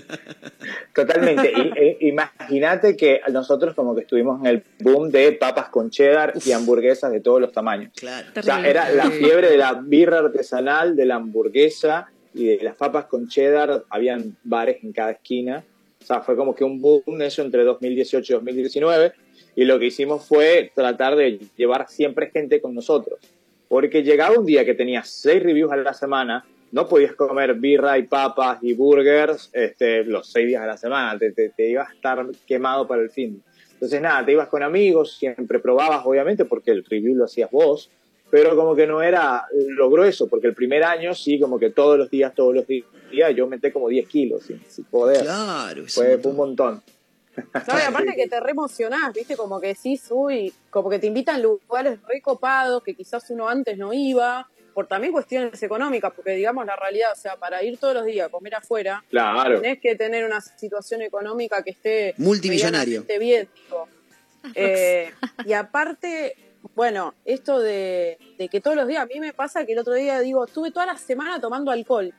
Totalmente. E- Imagínate que nosotros como que estuvimos en el boom de papas con cheddar y hamburguesas de todos los tamaños. Claro. O sea, era la fiebre de la birra artesanal, de la hamburguesa y de las papas con cheddar. Habían bares en cada esquina. O sea, fue como que un boom eso entre 2018 y 2019. Y lo que hicimos fue tratar de llevar siempre gente con nosotros. Porque llegaba un día que tenías seis reviews a la semana, no podías comer birra y papas y burgers este, los seis días a la semana, te, te, te ibas a estar quemado para el fin. Entonces, nada, te ibas con amigos, siempre probabas, obviamente, porque el review lo hacías vos, pero como que no era lo grueso, porque el primer año sí, como que todos los días, todos los días, yo metí como 10 kilos sin, sin poder. Claro, fue un montón. ¿Sabes? Aparte que te re emocionás, ¿viste? Como que decís, uy, como que te invitan a lugares recopados que quizás uno antes no iba, por también cuestiones económicas, porque digamos la realidad, o sea, para ir todos los días a comer afuera, Claro. tenés que tener una situación económica que esté Multimillonario. bien, digo. Eh, y aparte, bueno, esto de, de que todos los días, a mí me pasa que el otro día digo, estuve toda la semana tomando alcohol.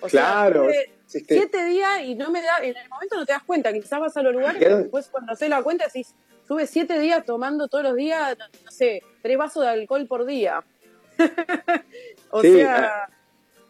O Claro, sea, siete días y no me da, en el momento no te das cuenta, quizás vas a los lugares y Quedo- después cuando haces la cuenta decís, estuve siete días tomando todos los días, no, no sé, tres vasos de alcohol por día. o Sí, sea,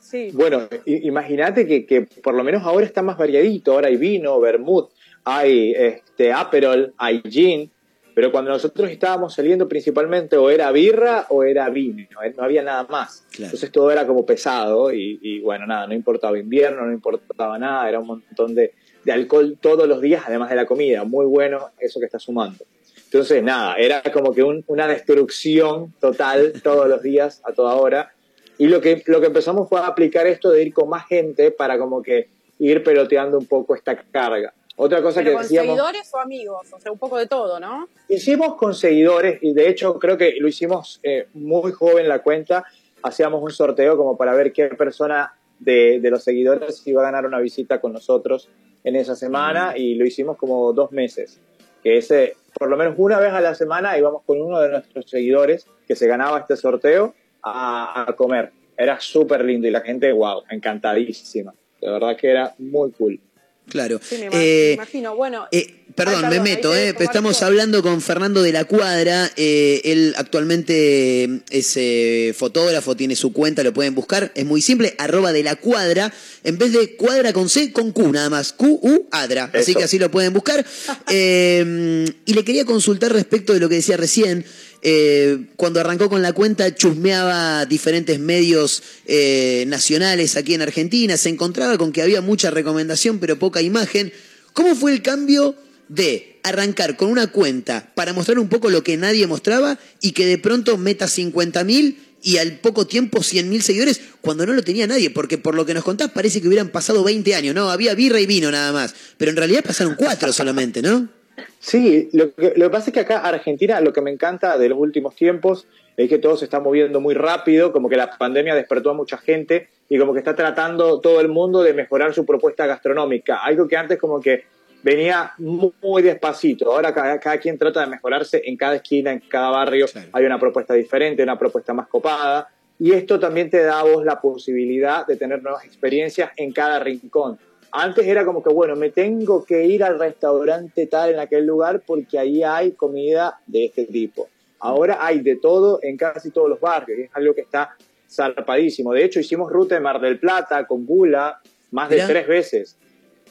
sí. Bueno, imagínate que, que por lo menos ahora está más variadito. Ahora hay vino, vermut, hay este aperol, hay gin. Pero cuando nosotros estábamos saliendo principalmente o era birra o era vino, no, no había nada más. Entonces todo era como pesado y, y bueno, nada, no importaba invierno, no importaba nada, era un montón de, de alcohol todos los días, además de la comida. Muy bueno eso que está sumando. Entonces, nada, era como que un- una destrucción total todos los días, a toda hora. Y lo que, lo que empezamos fue a aplicar esto de ir con más gente para como que ir peloteando un poco esta carga. Otra cosa Pero que con decíamos, seguidores o amigos, o sea, un poco de todo, ¿no? hicimos con seguidores y de hecho creo que lo hicimos eh, muy joven la cuenta. Hacíamos un sorteo como para ver qué persona de, de los seguidores iba a ganar una visita con nosotros en esa semana y lo hicimos como dos meses. Que ese, por lo menos una vez a la semana íbamos con uno de nuestros seguidores que se ganaba este sorteo a, a comer. Era súper lindo y la gente, wow, encantadísima. De verdad que era muy cool. Claro. Sí, me, ima- Eh, me imagino. Bueno, eh, perdón, Ay, me meto, eh, estamos Marco. hablando con Fernando de la Cuadra. eh, él actualmente es eh, fotógrafo, tiene su cuenta, lo pueden buscar. Es muy simple, arroba de la Cuadra. En vez de cuadra con C, con Q nada más. Q-U, Adra. Así que así lo pueden buscar. Eh, y le quería consultar respecto de lo que decía recién. Eh, cuando arrancó con la cuenta, chusmeaba diferentes medios eh, nacionales aquí en Argentina. Se encontraba con que había mucha recomendación, pero poca imagen. ¿Cómo fue el cambio de arrancar con una cuenta para mostrar un poco lo que nadie mostraba y que de pronto meta 50.000 y al poco tiempo 100.000 seguidores cuando no lo tenía nadie? Porque por lo que nos contás parece que hubieran pasado 20 años, ¿no? Había birra y vino nada más. Pero en realidad pasaron cuatro solamente, ¿no? Sí, lo que, lo que pasa es que acá Argentina lo que me encanta de los últimos tiempos es que todo se está moviendo muy rápido, como que la pandemia despertó a mucha gente y como que está tratando todo el mundo de mejorar su propuesta gastronómica, algo que antes como que venía muy, muy despacito, ahora cada, cada quien trata de mejorarse en cada esquina, en cada barrio, hay una propuesta diferente, una propuesta más copada. Y esto también te da a vos la posibilidad de tener nuevas experiencias en cada rincón. Antes era como que, bueno, me tengo que ir al restaurante tal en aquel lugar porque ahí hay comida de este tipo. Ahora hay de todo en casi todos los barrios, es algo que está zarpadísimo. De hecho, hicimos ruta de Mar del Plata con Bula más de tres veces.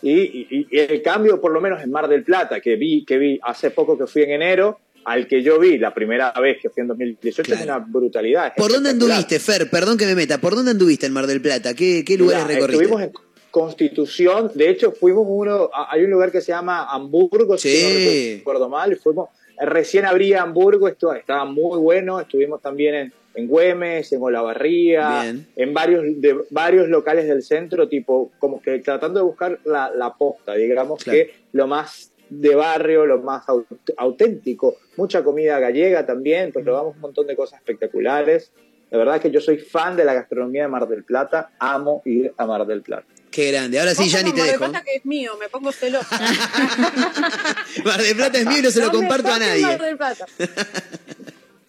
Y, y- y el cambio, por lo menos en Mar del Plata, que vi, que vi hace poco que fui en enero, al que yo vi la primera vez que fui en 2018, es una brutalidad. es ¿Por dónde anduviste, Fer? Perdón que me meta. ¿Por dónde anduviste en Mar del Plata? ¿Qué, qué lugares Mira, recorriste? Estuvimos en Constitución, de hecho fuimos uno, hay un lugar que se llama Hamburgo, si no recuerdo mal, fuimos, recién abría Hamburgo, esto estaba muy bueno, estuvimos también en, en Güemes, en Olavarría, Bien. en varios, de, varios locales del centro, tipo, como que tratando de buscar la, la posta, digamos Claro. que lo más de barrio, lo más au- auténtico, mucha comida gallega también, pues probamos un montón de cosas espectaculares. La verdad es que yo soy fan de la gastronomía de Mar del Plata, amo ir a Mar del Plata. Qué grande. Ahora sí, ya ni te Mar del dejo. Plata que es mío, me pongo celosa. Mar del Plata es mío y no se lo No comparto a nadie. Mar del Plata.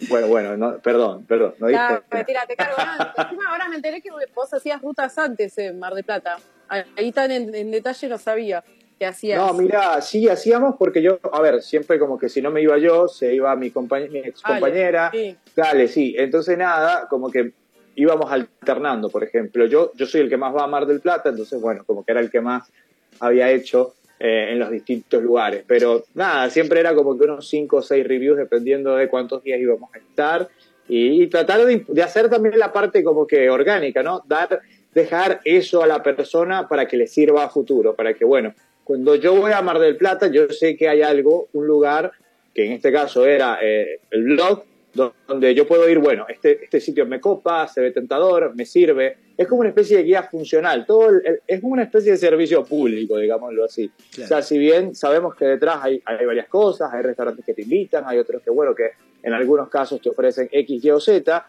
Bueno, bueno, no, perdón, perdón, no dije Ah, nada. mentira, te cargo. No, encima ahora me enteré que vos hacías rutas antes en Mar del Plata. Ahí tan en, en detalle no sabía que hacías. No, mira, sí hacíamos porque yo, a ver, siempre como que si no me iba yo, se iba mi, compañ mi ex compañera. sí. Dale, sí. Entonces nada, como que íbamos alternando, por ejemplo. Yo, yo soy el que más va a Mar del Plata, entonces bueno, como que era el que más había hecho eh, en los distintos lugares. Pero nada, siempre era como que unos 5 o 6 reviews dependiendo de cuántos días íbamos a estar. Y, y tratar de, de hacer también la parte como que orgánica, ¿no? Dar, dejar eso a la persona para que le sirva a futuro, para que, bueno, cuando yo voy a Mar del Plata, yo sé que hay algo, un lugar, que en este caso era eh, el blog, donde yo puedo ir, bueno, este, este sitio me copa, se ve tentador, me sirve. Es como una especie de guía funcional, todo el- es como una especie de servicio público, digámoslo así. Claro. O sea, si bien sabemos que detrás hay, hay varias cosas, hay restaurantes que te invitan, hay otros que, bueno, que en algunos casos te ofrecen X, Y o Z,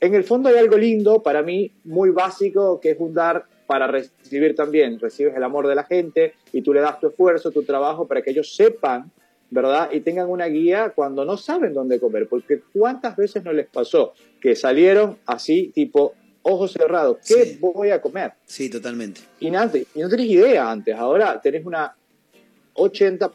en el fondo hay algo lindo para mí, muy básico, que es un dar para recibir también. Recibes el amor de la gente y tú le das tu esfuerzo, tu trabajo para que ellos sepan, ¿verdad? Y tengan una guía cuando no saben dónde comer. Porque cuántas veces no les pasó que salieron así, tipo, ojos cerrados, ¿qué voy a comer? Sí, totalmente. Y, nada, y no tenés idea antes. Ahora tenés una 80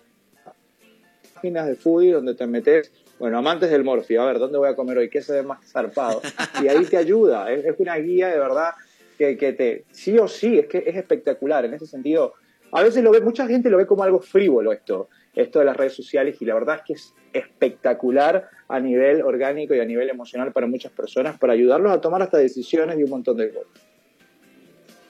páginas de foodie donde te metes, bueno, amantes del morfio, a ver, ¿dónde voy a comer hoy? ¿Qué se ve más zarpado? Y ahí te ayuda. Es, es una guía de verdad que, que te, sí o sí, es que es espectacular. En ese sentido, a veces lo ve, mucha gente lo ve como algo frívolo esto, esto de las redes sociales, y la verdad es que es espectacular a nivel orgánico y a nivel emocional para muchas personas, para ayudarlos a tomar hasta decisiones y un montón de cosas.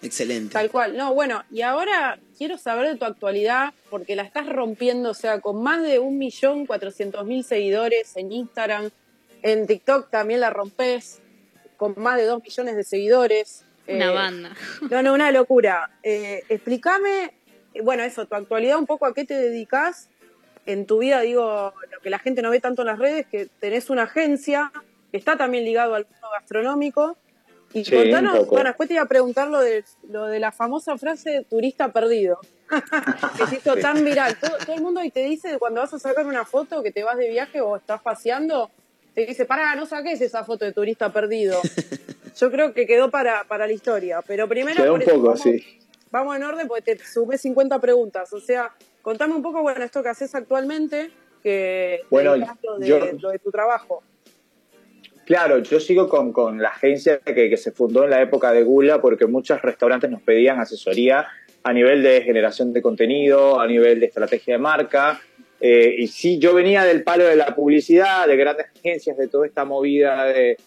Excelente. Tal cual. No, bueno, y ahora quiero saber de tu actualidad, porque la estás rompiendo, o sea, con más de un millón cuatrocientos mil seguidores en Instagram, en TikTok también la rompes, con más de dos millones de seguidores. Una Eh, banda. No, no, una locura. Eh, explícame, bueno, eso, tu actualidad, un poco a qué te dedicas en tu vida, digo, lo que la gente no ve tanto en las redes, que tenés una agencia que está también ligado al mundo gastronómico, Y Sí, contanos, bueno, después te iba a preguntar lo de, lo de la famosa frase turista perdido, que se hizo tan viral. Todo, todo el mundo y te dice cuando vas a sacar una foto que te vas de viaje o estás paseando, te dice, pará, no saques esa foto de turista perdido. Yo creo que quedó para, para la historia, pero primero Quedó un eso, poco, vamos, sí. vamos en orden porque te sumé 50 preguntas. O sea, contame un poco, bueno, esto que haces actualmente, que Bueno, lo de, yo- lo de tu trabajo. Claro, yo sigo con, con la agencia que, que se fundó en la época de Gula porque muchos restaurantes nos pedían asesoría a nivel de generación de contenido, a nivel de estrategia de marca. Eh, y sí, yo venía del palo de la publicidad, de grandes agencias, de toda esta movida de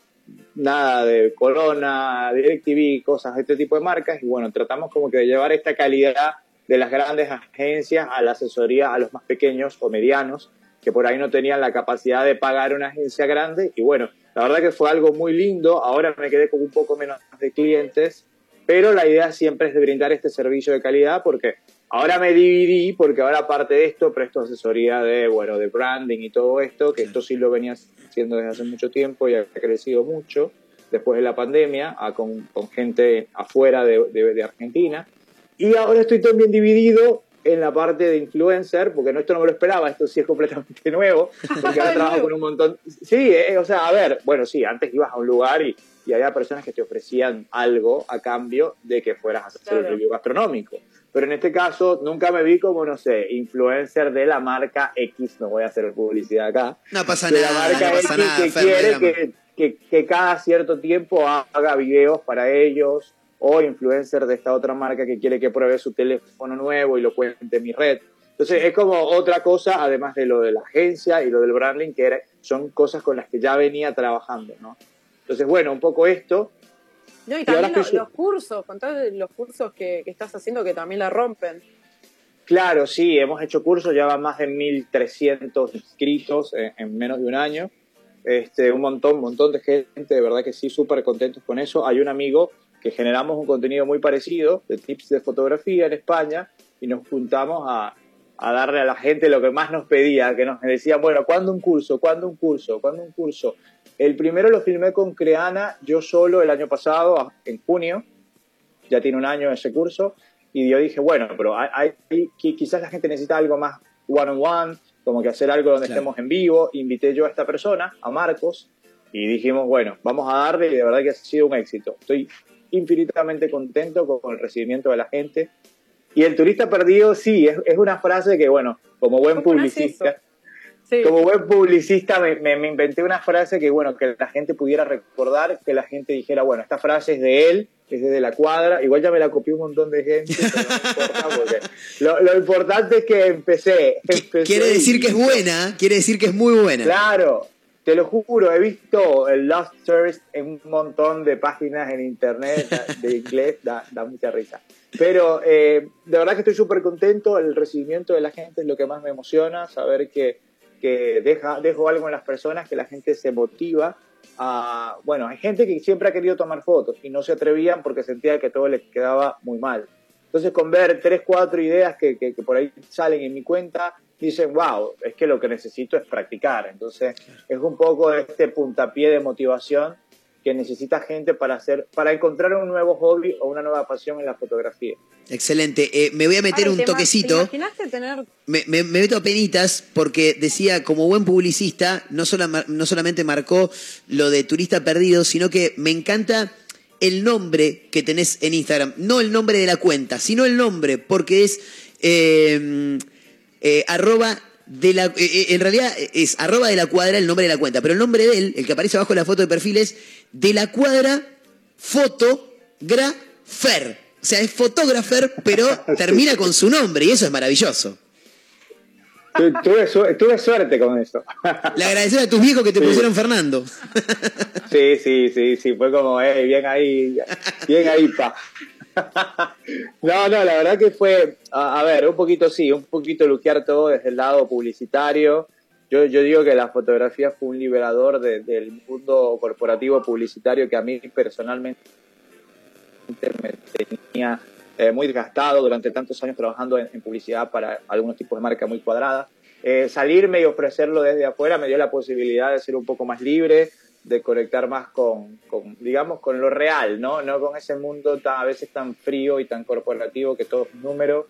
nada, de Corona, DirecTV, cosas de este tipo de marcas. Y bueno, tratamos como que de llevar esta calidad de las grandes agencias a la asesoría a los más pequeños o medianos que por ahí no tenían la capacidad de pagar una agencia grande. Y bueno, la verdad que fue algo muy lindo. Ahora me quedé con un poco menos de clientes, pero la idea siempre es de brindar este servicio de calidad porque ahora me dividí, porque ahora aparte de esto presto asesoría de, bueno, de branding y todo esto, que esto sí lo venía haciendo desde hace mucho tiempo y ha crecido mucho después de la pandemia, a- con, con gente afuera de, de- de Argentina. Y ahora estoy también dividido en la parte de influencer, porque no, esto no me lo esperaba, esto sí es completamente nuevo, porque ahora trabajo con un montón... Sí, eh, o sea, a ver, bueno, sí, antes ibas a un lugar y, y había personas que te ofrecían algo a cambio de que fueras a hacer el Claro. review gastronómico. Pero en este caso nunca me vi como, no sé, influencer de la marca X, no voy a hacer publicidad acá, No pasa de la nada, marca no pasa X nada, que quiere que, que, que cada cierto tiempo haga videos para ellos o influencer de esta otra marca que quiere que pruebe su teléfono nuevo y lo cuente en mi red. Entonces es como otra cosa, además de lo de la agencia y lo del branding, que era- son cosas con las que ya venía trabajando, ¿no? Entonces, bueno, un poco esto. No, y Y también lo- estoy yo- los cursos, contá los cursos que, que estás haciendo que también la rompen. Claro, sí, hemos hecho cursos, ya van más de 1.300 inscritos en, en menos de un año. Este, un montón, un montón de gente, de verdad que sí, súper contentos con eso. Hay un amigo que generamos un contenido muy parecido de tips de fotografía en España y nos juntamos a, a darle a la gente lo que más nos pedía, que nos decían, bueno, ¿cuándo un curso? ¿Cuándo un curso? ¿Cuándo un curso? El primero lo filmé con Creana, yo solo el año pasado, en junio, ya tiene un año ese curso, y yo dije, bueno, pero hay, hay- qui- quizás la gente necesita algo más one-on-one, como que hacer algo donde Claro. estemos en vivo. Invité yo a esta persona, a Marcos, y dijimos, bueno, vamos a darle, y de verdad que ha sido un éxito. Estoy infinitamente contento con, con el recibimiento de la gente. Y el turista perdido, sí, es, es una frase que, bueno, como buen ¿Cómo nace publicista, Sí. como buen publicista me, me- me inventé una frase que, bueno, que la gente pudiera recordar, que la gente dijera, bueno, esta frase es de él, es de la cuadra, igual ya me la copió un montón de gente, pero no importa porque lo, lo importante es que empecé. empecé Quiere decir que es buena, quiere decir que es muy buena. Claro, te lo juro, he visto el Lost Service en un montón de páginas en internet de inglés, da, da mucha risa. Pero eh, de verdad que estoy súper contento, el recibimiento de la gente es lo que más me emociona, saber que, que deja, dejo algo en las personas, que la gente se motiva a... Bueno, hay gente que siempre ha querido tomar fotos y no se atrevían porque sentía que todo les quedaba muy mal. Entonces, con ver tres, cuatro ideas que, que- que por ahí salen en mi cuenta, dicen, wow, es que lo que necesito es practicar. Entonces, es un poco este puntapié de motivación que necesita gente para hacer, para encontrar un nuevo hobby o una nueva pasión en la fotografía. Excelente. Eh, me voy a meter un ¿te ima- toquecito. ¿Te imaginaste tener Me, me- me meto a penitas porque decía, como buen publicista, no, sola- no solamente marcó lo de turista perdido, sino que me encanta el nombre que tenés en Instagram. No el nombre de la cuenta, sino el nombre, porque es eh, eh, arroba de la... eh, eh, en realidad es arroba de la cuadra el nombre de la cuenta, pero el nombre de él, el que aparece abajo de la foto de perfil es de la cuadra fotografer. O sea, es fotógrafer, pero termina con su nombre y eso es maravilloso. Tu- Tuve, su- tuve suerte con eso. Le agradecer a tus viejos que te Sí. pusieron Fernando. Sí, sí, sí, sí, fue como, eh, bien ahí, bien ahí, pa. No, no, la verdad que fue, a, ver, un poquito sí, un poquito luquear todo desde el lado publicitario. Yo, yo digo que la fotografía fue un liberador de- del mundo corporativo publicitario que a mí personalmente me tenía eh, muy desgastado durante tantos años trabajando en, en publicidad para algunos tipos de marca muy cuadradas. Eh, salirme y ofrecerlo desde afuera me dio la posibilidad de ser un poco más libre, de conectar más con, con, digamos, con lo real, ¿no? No con ese mundo tan, a veces tan frío y tan corporativo que todo es número.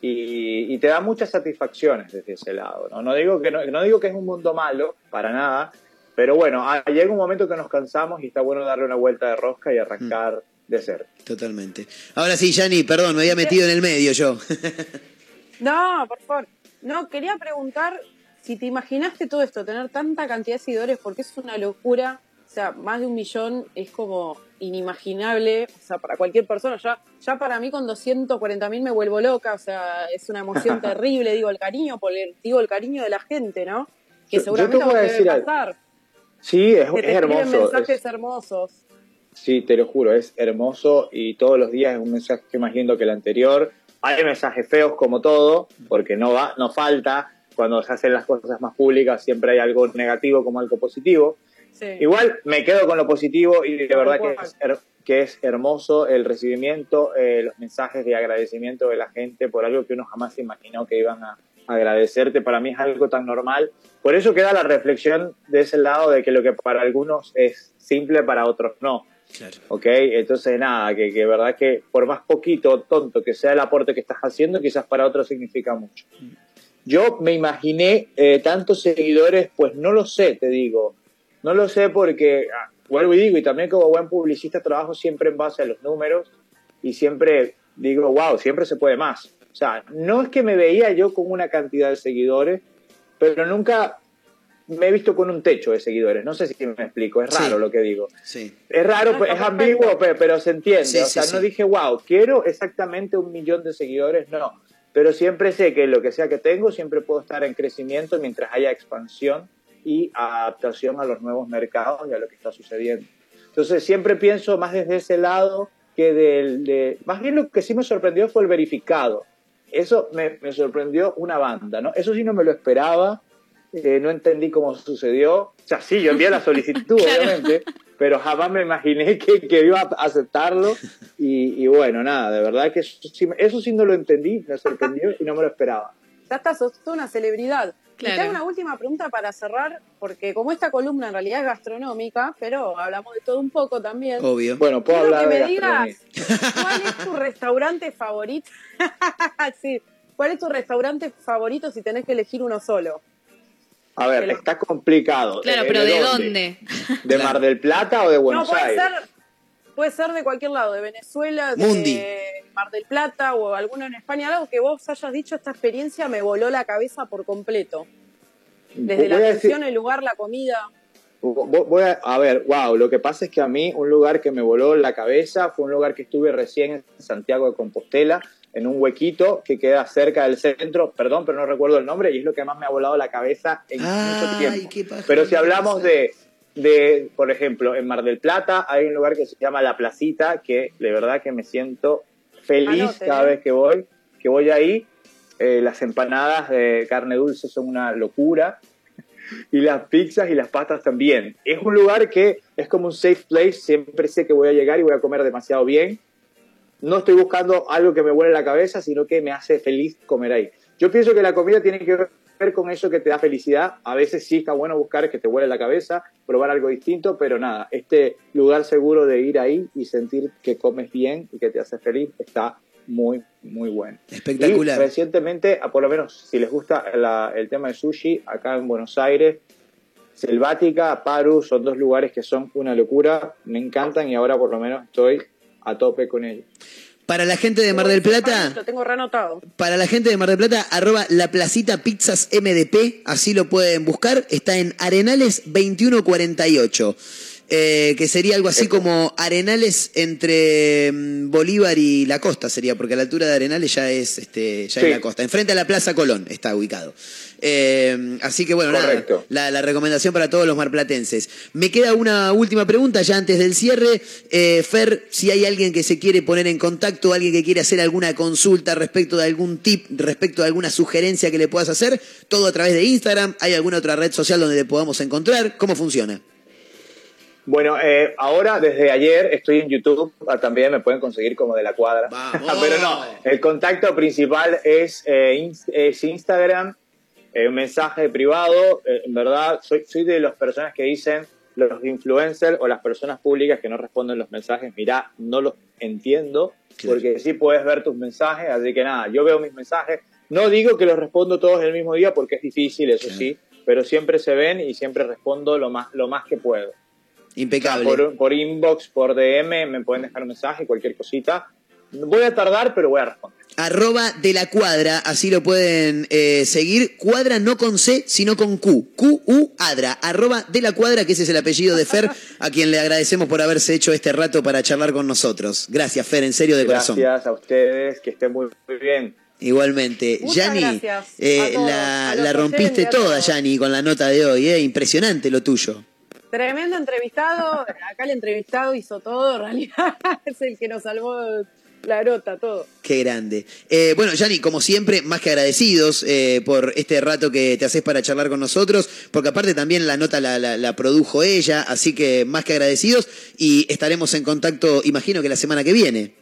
Y, y te da muchas satisfacciones desde ese lado, ¿no? No digo, que no, no digo que es un mundo malo, para nada, pero bueno, ah, llega un momento que nos cansamos y está bueno darle una vuelta de rosca y arrancar de cero. Totalmente. Ahora sí, Yanni, perdón, me había metido en el medio yo. No, por favor. No, quería preguntar si te imaginaste todo esto, tener tanta cantidad de seguidores, porque es una locura. O sea, más de un millón es como inimaginable, o sea, para cualquier persona. Ya, ya para mí con 240 mil me vuelvo loca, o sea, es una emoción terrible, digo, el cariño, por el- digo, el cariño de la gente, ¿no? Que Yo- yo seguramente te a voy decir debe pasar. Sí, es, que te hermoso. mensajes es- hermosos. Sí, te lo juro, es hermoso y todos los días es un mensaje más lindo que el anterior. Hay mensajes feos como todo, porque no va, no falta. Cuando se hacen las cosas más públicas siempre hay algo negativo como algo positivo. Sí. Igual me quedo con lo positivo y de verdad que es, her- que es hermoso el recibimiento, eh, los mensajes de agradecimiento de la gente por algo que uno jamás se imaginó que iban a agradecerte. Para mí es algo tan normal. Por eso queda la reflexión de ese lado de que lo que para algunos es simple, para otros no. ¿Ok? Entonces, nada, que, que verdad que por más poquito o tonto que sea el aporte que estás haciendo, quizás para otros significa mucho. Yo me imaginé eh, tantos seguidores, pues no lo sé, te digo. No lo sé porque, ah, vuelvo y digo, y también como buen publicista trabajo siempre en base a los números y siempre digo, wow, siempre se puede más. O sea, no es que me veía yo con una cantidad de seguidores, pero nunca me he visto con un techo de seguidores. No sé si me explico, es raro Sí. lo que digo. Sí. Es raro, No, pues, está es ambiguo, pe- pero, se entiende. Sí, o sea, sí. no dije, wow, quiero exactamente un millón de seguidores, no. Pero siempre sé que lo que sea que tengo, siempre puedo estar en crecimiento mientras haya expansión y adaptación a los nuevos mercados y a lo que está sucediendo. Entonces, siempre pienso más desde ese lado que del... De, más bien lo que sí me sorprendió fue el verificado. Eso me, me sorprendió una banda, ¿no? Eso sí no me lo esperaba, eh, no entendí cómo sucedió. O sea, sí, yo envié la solicitud, obviamente, pero jamás me imaginé que, que iba a aceptarlo. Y, y bueno, nada, de verdad que eso sí, eso sí no lo entendí, me sorprendió y no me lo esperaba. Ya está, sos una celebridad. Y Claro. te hago una última pregunta para cerrar, porque como esta columna en realidad es gastronómica, pero hablamos de todo un poco también. Obvio. Bueno, puedo Quiero hablar que de me digas cuál es tu restaurante favorito. sí, ¿cuál es tu restaurante favorito si tenés que elegir uno solo? A ver, está complicado. Claro, Eh, pero ¿de dónde? ¿De Mar del Plata o de Buenos no, puede Aires? ser, puede ser de cualquier lado, de Venezuela, de. Mar del Plata o alguno en España, algo que vos hayas dicho, esta experiencia me voló la cabeza por completo. Desde la decir- atención, el lugar, la comida. Vo- Voy a, a ver, wow, lo que pasa es que a mí un lugar que me voló la cabeza fue un lugar que estuve recién en Santiago de Compostela, en un huequito que queda cerca del centro, perdón, pero no recuerdo el nombre, y es lo que más me ha volado la cabeza en mucho tiempo. qué. Pero si hablamos de, de, por ejemplo, en Mar del Plata hay un lugar que se llama La Placita, que de verdad que me siento feliz Anote, cada ¿eh? vez que voy, que voy ahí. Eh, las empanadas de carne dulce son una locura y las pizzas y las pastas también. Es un lugar que es como un safe place, siempre sé que voy a llegar y voy a comer demasiado bien. No estoy buscando algo que me vuele la cabeza, sino que me hace feliz comer ahí. Yo pienso que la comida tiene que ver con eso que te da felicidad. A veces sí está bueno buscar que te vuele la cabeza, probar algo distinto, pero nada, este lugar seguro de ir ahí y sentir que comes bien y que te hace feliz está muy, muy bueno. Espectacular. Y recientemente, a por lo menos si les gusta la- el tema de sushi, acá en Buenos Aires, Selvática, Paru, son dos lugares que son una locura, me encantan y ahora por lo menos estoy a tope con ellos. Para la gente de Mar del Plata, Lo tengo reanotado. para la gente de Mar del Plata, arroba la placita pizzas MDP, así lo pueden buscar. Está en Arenales 2148. Eh, que sería algo así como Arenales entre mm, Bolívar y la costa, sería, porque a la altura de Arenales ya es, este, ya Sí. es la costa. Enfrente a la Plaza Colón está ubicado. Eh, así que bueno, nada, la, la recomendación para todos los marplatenses. Me queda una última pregunta ya antes del cierre. Eh, Fer, si hay alguien que se quiere poner en contacto, alguien que quiere hacer alguna consulta respecto de algún tip, respecto de alguna sugerencia que le puedas hacer, todo a través de Instagram. ¿Hay alguna otra red social donde le podamos encontrar? ¿Cómo funciona? Bueno, eh, ahora desde ayer estoy en YouTube, ah, también me pueden conseguir como de la cuadra. Pero no, el contacto principal es, eh, es Instagram, eh, un mensaje privado. eh, en verdad, soy, soy de las personas que dicen los influencers o las personas públicas que no responden los mensajes, mirá, no los entiendo, porque sí puedes ver tus mensajes, así que nada, yo veo mis mensajes, no digo que los respondo todos el mismo día porque es difícil, eso sí, pero siempre se ven y siempre respondo lo más, lo más que puedo. Impecable. Por, por inbox, por DM, me pueden dejar un mensaje, cualquier cosita. Voy a tardar, pero voy a responder. Arroba de la cuadra, así lo pueden eh, seguir. Cuadra no con C, sino con Q. Q-U Adra. Arroba de la cuadra, que ese es el apellido de Fer, a quien le agradecemos por haberse hecho este rato para charlar con nosotros. Gracias, Fer, en serio de corazón. Gracias a ustedes, que estén muy, muy bien. Igualmente. Yani, eh, la, la rompiste toda. Yani, con la nota de hoy. Eh. Impresionante lo tuyo. Tremendo entrevistado. Acá el entrevistado hizo todo, en realidad. es el que nos salvó la nota, todo. Qué grande. Eh, bueno, Yani, como siempre, más que agradecidos eh, por este rato que te haces para charlar con nosotros, porque aparte también la nota la, la- la produjo ella, así que más que agradecidos y estaremos en contacto, imagino que la semana que viene.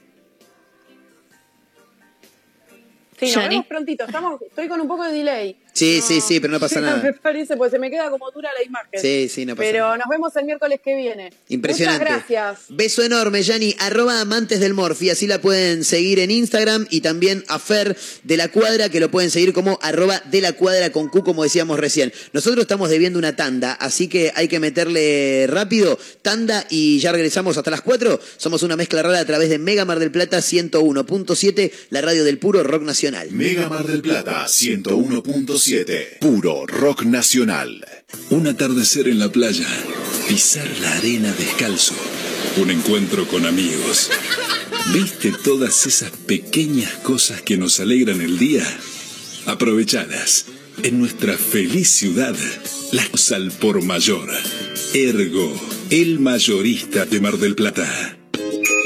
Sí, nos vemos prontito. Estamos, estoy con un poco de delay. Sí, sí, sí, pero no pasa Me nada. parece, pues se me queda como dura la imagen. Sí, sí, no pasa Pero nada. nos vemos el miércoles que viene. Impresionante. Muchas gracias. Beso enorme, Yani. Arroba amantes del Morfi. Así la pueden seguir en Instagram. Y también a Fer de la Cuadra, que lo pueden seguir como arroba de la Cuadra con Q, como decíamos recién. Nosotros estamos debiendo una tanda, así que hay que meterle rápido. Tanda y ya regresamos hasta las 4. Somos una mezcla rara a través de Mega Mar del Plata 101.7, la radio del puro rock nacional. Mega Mar del Plata 101.7. Puro rock nacional. Un atardecer en la playa, pisar la arena descalzo, un encuentro con amigos. ¿Viste todas esas pequeñas cosas que nos alegran el día? Aprovechadas. En nuestra feliz ciudad, las al por mayor. Ergo, el mayorista de Mar del Plata.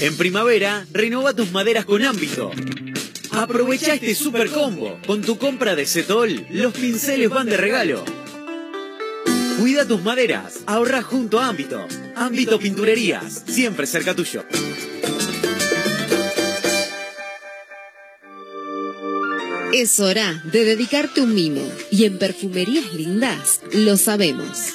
En primavera, renova tus maderas con ámbito. Aprovecha este super combo. Con tu compra de Setol, los pinceles van de regalo. Cuida tus maderas, ahorra junto a Ámbito. Ámbito Pinturerías, siempre cerca tuyo. Es hora de dedicarte un mimo. Y en Perfumerías Lindas lo sabemos.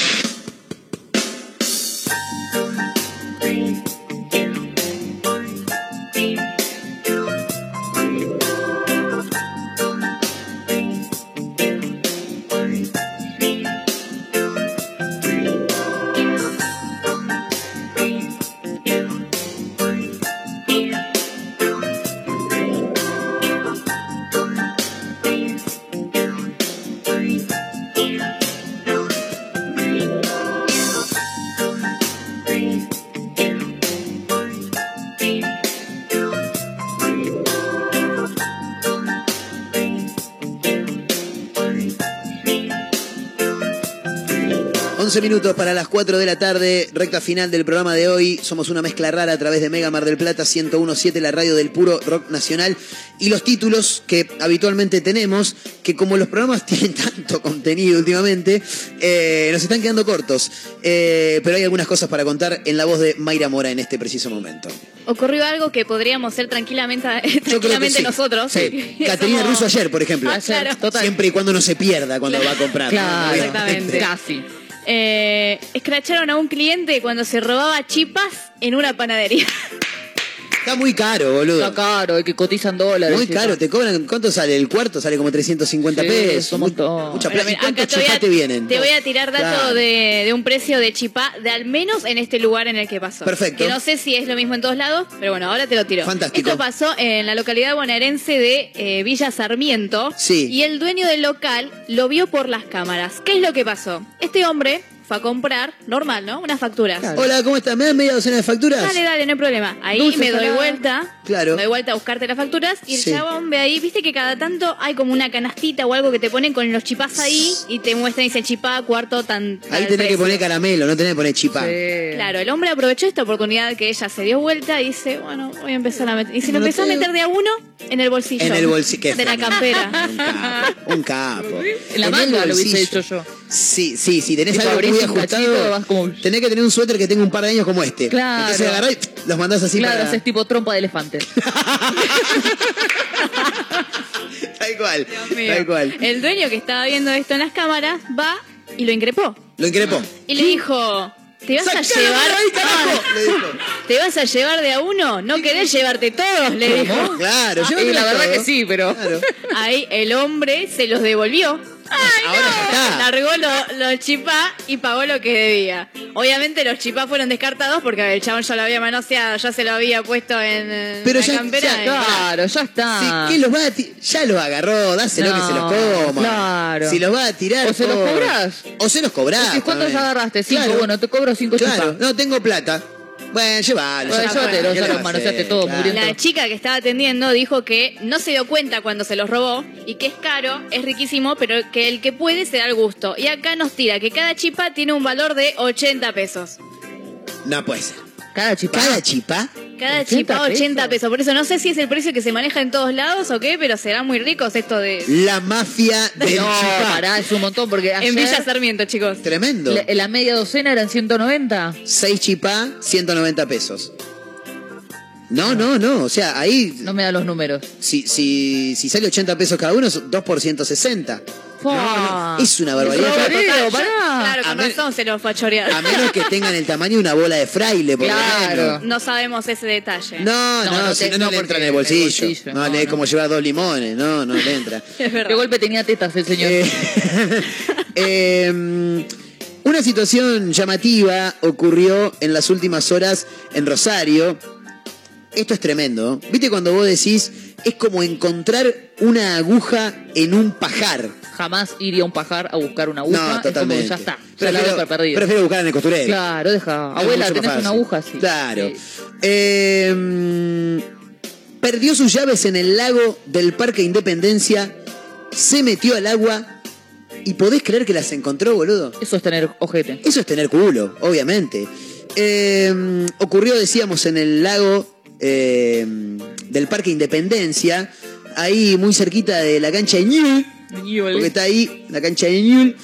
11 minutos para las 4 de la tarde, recta final del programa de hoy. Somos una mezcla rara a través de Mega Mar del Plata 1017, la radio del puro rock nacional. Y los títulos que habitualmente tenemos, que como los programas tienen tanto contenido últimamente, eh, nos están quedando cortos. Eh, pero hay algunas cosas para contar en la voz de Mayra Mora en este preciso momento. Ocurrió algo que podríamos ser tranquilamente, tranquilamente sí. nosotros. Sí. Caterina Russo ayer, por ejemplo. Ayer, total. Siempre y cuando no se pierda cuando va a comprar. Claro, Exactamente. Casi. Eh, escracharon a un cliente cuando se robaba chipas en una panadería. Está muy caro, boludo. Está caro, hay que cotizan dólares. Muy y caro, eso. te cobran, ¿cuánto sale? El cuarto sale como 350 Sí, pesos. Mucha Bueno, plata. ¿Y mira, cuántos chipá te vienen? te voy a tirar dato Claro. de, de un precio de chipá, de al menos en este lugar en el que pasó. Perfecto. Que no sé si es lo mismo en todos lados, pero bueno, ahora te lo tiro. Fantástico. Esto pasó en la localidad bonaerense de eh, Villa Sarmiento. Sí. Y el dueño del local lo vio por las cámaras. ¿Qué es lo que pasó? Este hombre fue a comprar, normal, ¿no? Unas facturas. Hola, ¿cómo estás? ¿Me das media docena de facturas? Dale, dale, no hay problema. Ahí Dulce, me doy salada. vuelta. Claro. Me doy vuelta a buscarte las facturas y el Sí. chabón ve ahí, viste que cada tanto hay como una canastita o algo que te ponen con los chipás ahí y te muestran y dice chipá, cuarto, tan. Ahí tenés que poner caramelo, no tenés que poner chipá. Claro, el hombre aprovechó esta oportunidad que ella se dio vuelta y dice, bueno, voy a empezar a meter. Y se lo No empezó a te- meter de a uno en el bolsillo. En el bolsillo. De la campera. Un capo. Un capo. En la manga lo hubiese hecho yo. Sí, sí, si tenés algo muy ajustado, como- tenés que tener un suéter que tenga un par de años como este. Claro. Entonces agarrás y los mandás así claro, para... haces tipo trompa de elefante. Tal cual, Mío. tal cual. El dueño que estaba viendo esto en las cámaras va y lo increpó. Lo increpó. Y le dijo, ¿te vas a ¡Sacá la llevar? ahí, carajo! Ah, Le dijo. ¿Te vas a llevar de a uno? ¿No querés llevarte todos? Le dijo. Claro, y llévatelo la verdad todo. que sí, pero. Claro. Ahí el hombre se los devolvió. ¡Ay, Ahora ya está. Largó lo- los chipá y pagó lo que debía. Obviamente los chipá fueron descartados porque el chabón ya lo había manoseado, ya se lo había puesto en, Pero la ya- campera. ya- y- Claro, ya está. Sí, ¿qué los va a Ya los agarró, dáselo que se los No, coma. claro. Si los va a tirar. O se los cobrás. O se los. Decís, ¿Cuántos agarraste? Cinco. Claro. Bueno, te cobro cinco Claro, no tengo plata. Bueno, llévalo. Bueno, ¿qué ya a manoseaste todo, Claro. muriendo. La chica que estaba atendiendo dijo que no se dio cuenta cuando se los robó y que es caro, es riquísimo, pero que el que puede se da el gusto. Y acá nos tira que cada chipa tiene un valor de 80 pesos. No puede ser. Cada chipá. Cada chipá. Cada 80 chipa 80 pesos. pesos. Por eso no sé si es el precio que se maneja en todos lados o qué, pero serán muy ricos esto de... La mafia del No, chipá. pará, es un montón porque ayer En Villa Sarmiento, chicos. Tremendo. la, la media docena eran 190. 6 chipá, 190 pesos. No, no, no. O sea, ahí, No me da los números. si, si, si sale 80 pesos cada uno, son 2 por 160. Es una barbaridad. Es Total, pará. Claro, A con men- razón se los fue a chorear. A menos que tengan el tamaño de una bola de fraile, por Claro. No sabemos ese detalle. No, no, No, no si te- no, no no, le entra en el bolsillo. el bolsillo, no, no, le es no. como llevar dos limones. No, no le entra. De golpe tenía tetas el señor. Eh, eh, una situación llamativa ocurrió en las últimas horas en Rosario. Esto es tremendo. ¿Viste cuando vos decís, es como encontrar una aguja en un pajar? Jamás iría a un pajar a buscar una aguja. No, Es como totalmente. que ya está. Ya la doy Prefiero, por perdida. prefiero buscar en el costurero. Claro, deja. Es Abuela, ¿tenés fácil. una aguja? Sí. Claro. Sí. Eh, perdió sus llaves en el lago del Parque Independencia, se metió al agua y podés creer que las encontró, boludo. Eso es tener ojete. Eso es tener culo, obviamente. Eh, ocurrió, decíamos, en el lago eh, del Parque Independencia, ahí muy cerquita de la cancha de Ñul, porque está ahí la cancha de Ñul.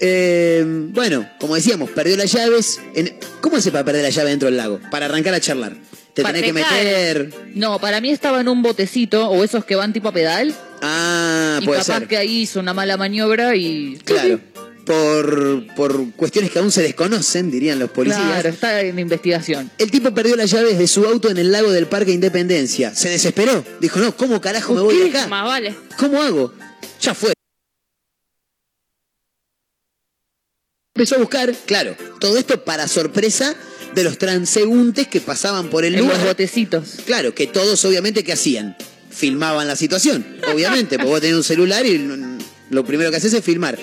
Eh, bueno, como decíamos, perdió las llaves. En- ¿Cómo hace para perder la llave dentro del lago? Para arrancar a charlar. Te Para tenés que meter. No, para mí estaba en un botecito o esos que van tipo a pedal. Ah, y puede capaz ser. que ahí hizo una mala maniobra y. Claro. Por, por cuestiones que aún se desconocen, dirían los policías. Claro, está en investigación. El tipo perdió las llaves de su auto en el lago del Parque Independencia. Se desesperó. Dijo, no, ¿cómo carajo me voy de acá? Más vale. ¿Cómo hago? Ya fue. Empezó a buscar, claro, todo esto para sorpresa de los transeúntes que pasaban por el En los lugar. botecitos. Claro, que todos obviamente ¿qué hacían? Filmaban la situación, obviamente, porque vos tenés un celular y lo primero que haces es filmar.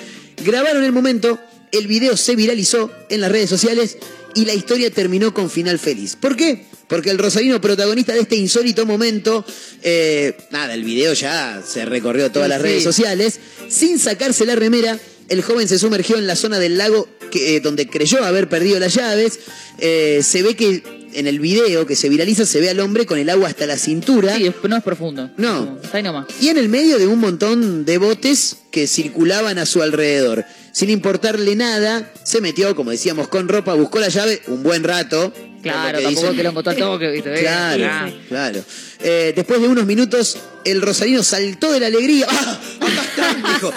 Grabaron el momento, el video se viralizó en las redes sociales y la historia terminó con final feliz. ¿Por qué? Porque el rosarino protagonista de este insólito momento, eh, nada, el video ya se recorrió todas Sí, las sí. redes sociales, sin sacarse la remera, el joven se sumergió en la zona del lago que, eh, donde creyó haber perdido las llaves. Eh, se ve que en el video que se viraliza se ve al hombre con el agua hasta la cintura. Sí, no es profundo. No. Está ahí nomás. Y en el medio de un montón de botes que circulaban a su alrededor. Sin importarle nada, se metió, como decíamos, con ropa, buscó la llave un buen rato. Claro, tampoco dicen- que lo encontró toque, ¿viste? Claro, Ah. claro. Eh, después de unos minutos, el rosarino saltó de la alegría. ¡Ah! ¡Acá están! Dijo.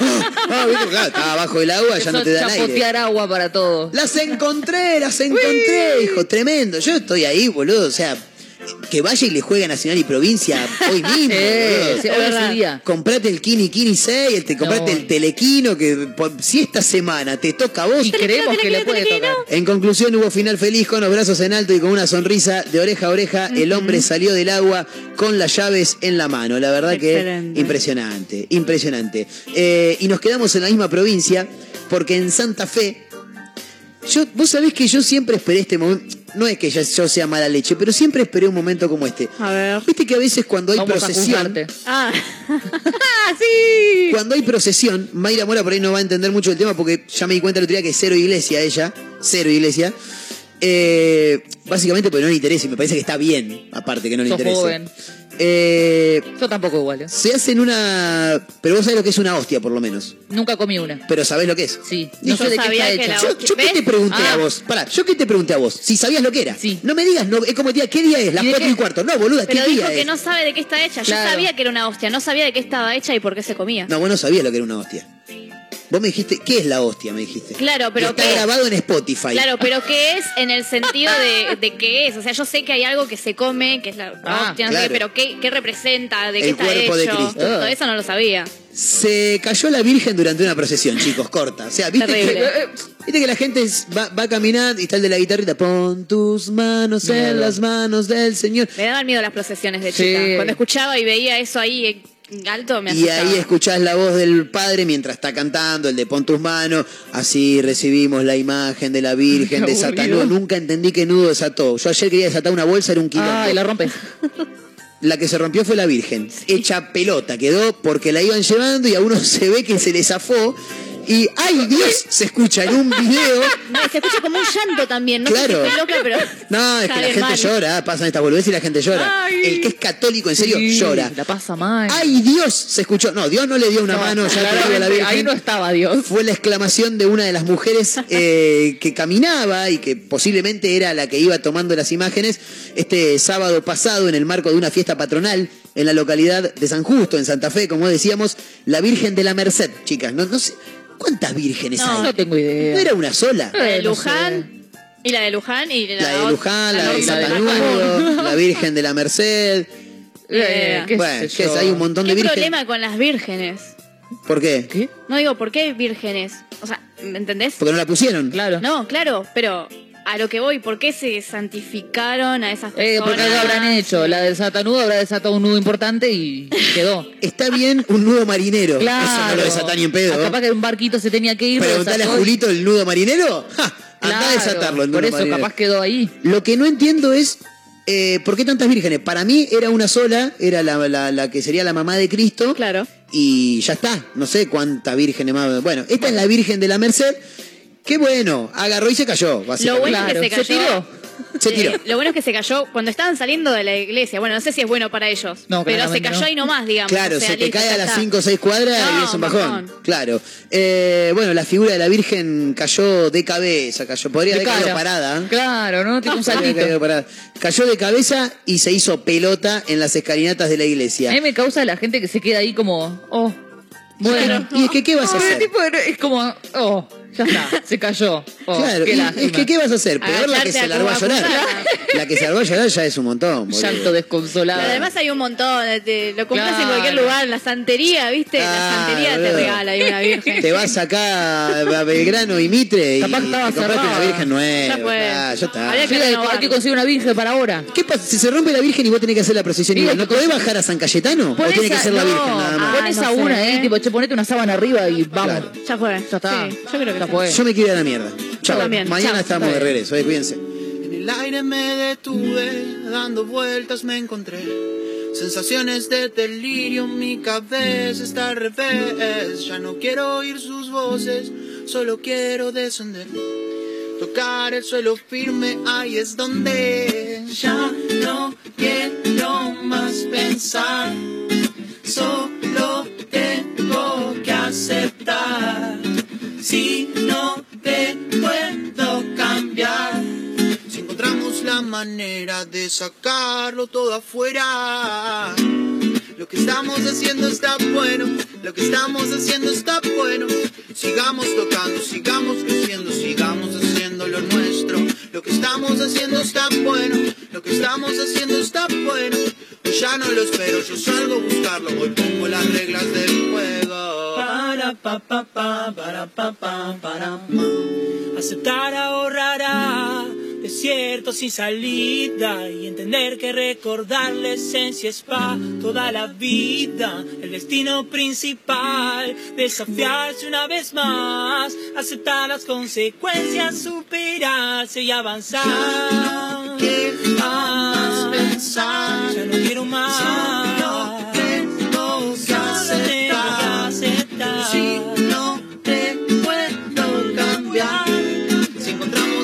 ¡Ah! Ah, ¿viste? Claro, estaba abajo del agua, ya no te dan aire. agua para todos. Las encontré, las encontré, hijo, tremendo. Yo estoy ahí, boludo, o sea, que vaya y le juegue a Nacional y Provincia hoy mismo. Sí, sí, hoy día. Comprate el Kini Kini 6, te comprate No. el Telequino, que por- si esta semana te toca a vos. Y creemos que le puede tocar. En conclusión, hubo final feliz con los brazos en alto y con una sonrisa de oreja a oreja. El hombre salió del agua con las llaves en la mano. La verdad Excelente. que impresionante, impresionante. Eh, y nos quedamos en la misma provincia porque en Santa Fe, yo, vos sabés que yo siempre esperé este momento. No es que ya- yo sea mala leche, pero siempre esperé un momento como este. A ver. Viste que a veces cuando hay Vamos procesión. Ah, sí. cuando hay procesión, Mayra Mora por ahí no va a entender mucho el tema porque ya me di cuenta el otro día que es cero iglesia ella, cero iglesia. Eh, básicamente porque no le interesa y me parece que está bien, aparte que no le Sos interesa. joven. Eh, Yo tampoco igual. ¿eh? se hacen una. Pero vos sabés lo que es una hostia, por lo menos. Nunca comí una. Pero sabés lo que es. Sí. Yo No sé de qué sabía está que hecha. Yo, yo qué te pregunté Ah. a vos. Pará, yo qué te pregunté a vos. Si sabías lo que era. Sí. No me digas, no, es como te diga, ¿qué día es? Las ¿Y de cuatro qué? y cuarto. No, boluda, ¿qué Pero día dijo que es? no sabe de qué está hecha. Yo Claro. sabía que era una hostia, no sabía de qué estaba hecha y por qué se comía. No, vos no sabías lo que era una hostia. Vos me dijiste, ¿qué es la hostia? Me dijiste. Claro, pero Está grabado en Spotify. Claro, pero ¿qué es en el sentido de, de qué es? O sea, yo sé que hay algo que se come, que es la Ah, hostia, no sé qué, pero ¿qué, qué representa? ¿De qué El está cuerpo de hecho? Cristo. Todo eso no lo sabía. Se cayó la Virgen durante una procesión, chicos, corta. O sea, viste que, Terrible. viste que la gente va, va a caminar y está el de la guitarrita. Pon tus manos en las manos del Señor. Me daban miedo las procesiones de Sí. chica. Cuando escuchaba y veía eso ahí alto, me Y ahí escuchás la voz del padre mientras está cantando, el de pon tus manos. Así recibimos la imagen de la Virgen desatada. aburrido. Nunca entendí qué nudo desató. Yo ayer quería desatar una bolsa, era un quilombo. Ah, y la rompes. La que se rompió fue la Virgen. Hecha pelota quedó porque la iban llevando y a uno se ve que se le zafó. Y ¡ay Dios! Se escucha en un video. No, se escucha como un llanto también. No Claro. sé si estoy loca, pero. No, es que la gente mal. llora, pasan estas boludeces y la gente llora. Ay. El que es católico, en serio, Sí, llora. La pasa mal. ¡Ay Dios! Se escuchó. No, Dios no le dio una No, mano, ya la Virgen. Ahí no estaba Dios. Fue la exclamación de una de las mujeres eh, que caminaba y que posiblemente era la que iba tomando las imágenes este sábado pasado en el marco de una fiesta patronal en la localidad de San Justo, en Santa Fe, como decíamos, la Virgen de la Merced, chicas. No, no sé, ¿cuántas vírgenes No. hay? No tengo idea. No era una sola. La de Eh, Luján. Y la de Luján y la, La de Luján, la de otra. Satanudo, la Virgen de la Merced. Eh, qué Bueno, sé que yo. hay un montón de ¿Qué vírgenes. problema con las vírgenes? ¿Por qué? ¿Qué? No digo, ¿por qué vírgenes? O sea, ¿me entendés? Porque no la pusieron. Claro. No, claro, pero a lo que voy, ¿por qué se santificaron a esas Eh, personas? porque algo habrán hecho. La del satanudo habrá desatado un nudo importante y quedó. Está bien un nudo marinero. Claro. Eso no lo desatan ni en pedo. Ah, Capaz que un barquito se tenía que ir. lo Preguntale a Julito el nudo marinero. ¡Ja! Andá a Claro, desatarlo el nudo Por eso marinero. capaz quedó ahí. Lo que no entiendo es eh, por qué tantas vírgenes. Para mí era una sola, era la, la- la que sería la mamá de Cristo. Claro. Y ya está. No sé cuántas vírgenes más. Bueno, esta es la Virgen de la Merced. Qué bueno, agarró y se cayó, Lo bueno es que se se cayó. tiró. Se tiró. Eh, lo bueno es que se cayó cuando estaban saliendo de la iglesia. Bueno, no sé si es bueno para ellos. No, pero se claramente cayó no. ahí nomás, digamos. Claro, O sea, se te listo, cae ya a las está. 5 o 6 cuadras y es un bajón. Claro. Eh, bueno, la figura de la Virgen cayó de cabeza, cayó, podría haber caído cara. parada. Claro, ¿no? Tipo un Podría haber saltito. caído parada. Cayó de cabeza y se hizo pelota en las escalinatas de la A mí iglesia. me causa la gente que se queda ahí como, oh, bueno. Y es que, ¿qué vas a hacer? tipo, es como, oh. Ya está, se cayó. Oh, claro, qué y- es que ¿qué vas a hacer? Peor la que se largó a llorar. La que se largó a llorar ya es un montón. boludo. Llanto desconsolado. Pero además hay un montón, te- lo compras en Claro. cualquier lugar, en la santería, ¿viste? Ah, la santería te boludo. regala ahí una virgen. Te vas acá a Belgrano y Mitre y Capaz que estaba te compraste una virgen nueva. Ya fue. Ah, ya está. Habría que hay, hay que conseguir una virgen para ahora. ¿Qué pasa? Si se rompe la virgen y vos tenés que hacer la procesión Y igual, hay ¿no podés bajar a San Cayetano? ¿O tiene que ser la virgen nada más? Pones Ah, a una, ¿eh? eh, tipo, che, ponete una sábana arriba y vamos. Ya fue. Ya está. Yo creo que Ya sí. fue. Yo me quiero ir a la mierda. Chao. también. Mañana Chao. estamos de regreso, eh, cuídense. En el aire me detuve, dando vueltas me encontré. Sensaciones de delirio, mi cabeza está al revés. Ya no quiero oír sus voces, solo quiero descender. Tocar el suelo firme, ahí es donde ya no quiero más pensar. Solo tengo que aceptar. Si no te puedo cambiar. Si encontramos la manera de sacarlo todo afuera. Lo que estamos haciendo está bueno, lo que estamos haciendo está bueno. Sigamos tocando, sigamos creciendo, sigamos haciendo lo nuestro. Lo que estamos haciendo está bueno, lo que estamos haciendo está bueno. Ya no lo espero, yo salgo a buscarlo, hoy pongo las reglas del juego. Para pa pa pa para pa pa para pa. Aceptar ahorrará desierto sin salida y entender que recordar la esencia es pa' toda la vida. El destino principal, desafiarse una vez más, aceptar las consecuencias, superarse y avanzar. ¿Qué más pensar? Ya no quiero más.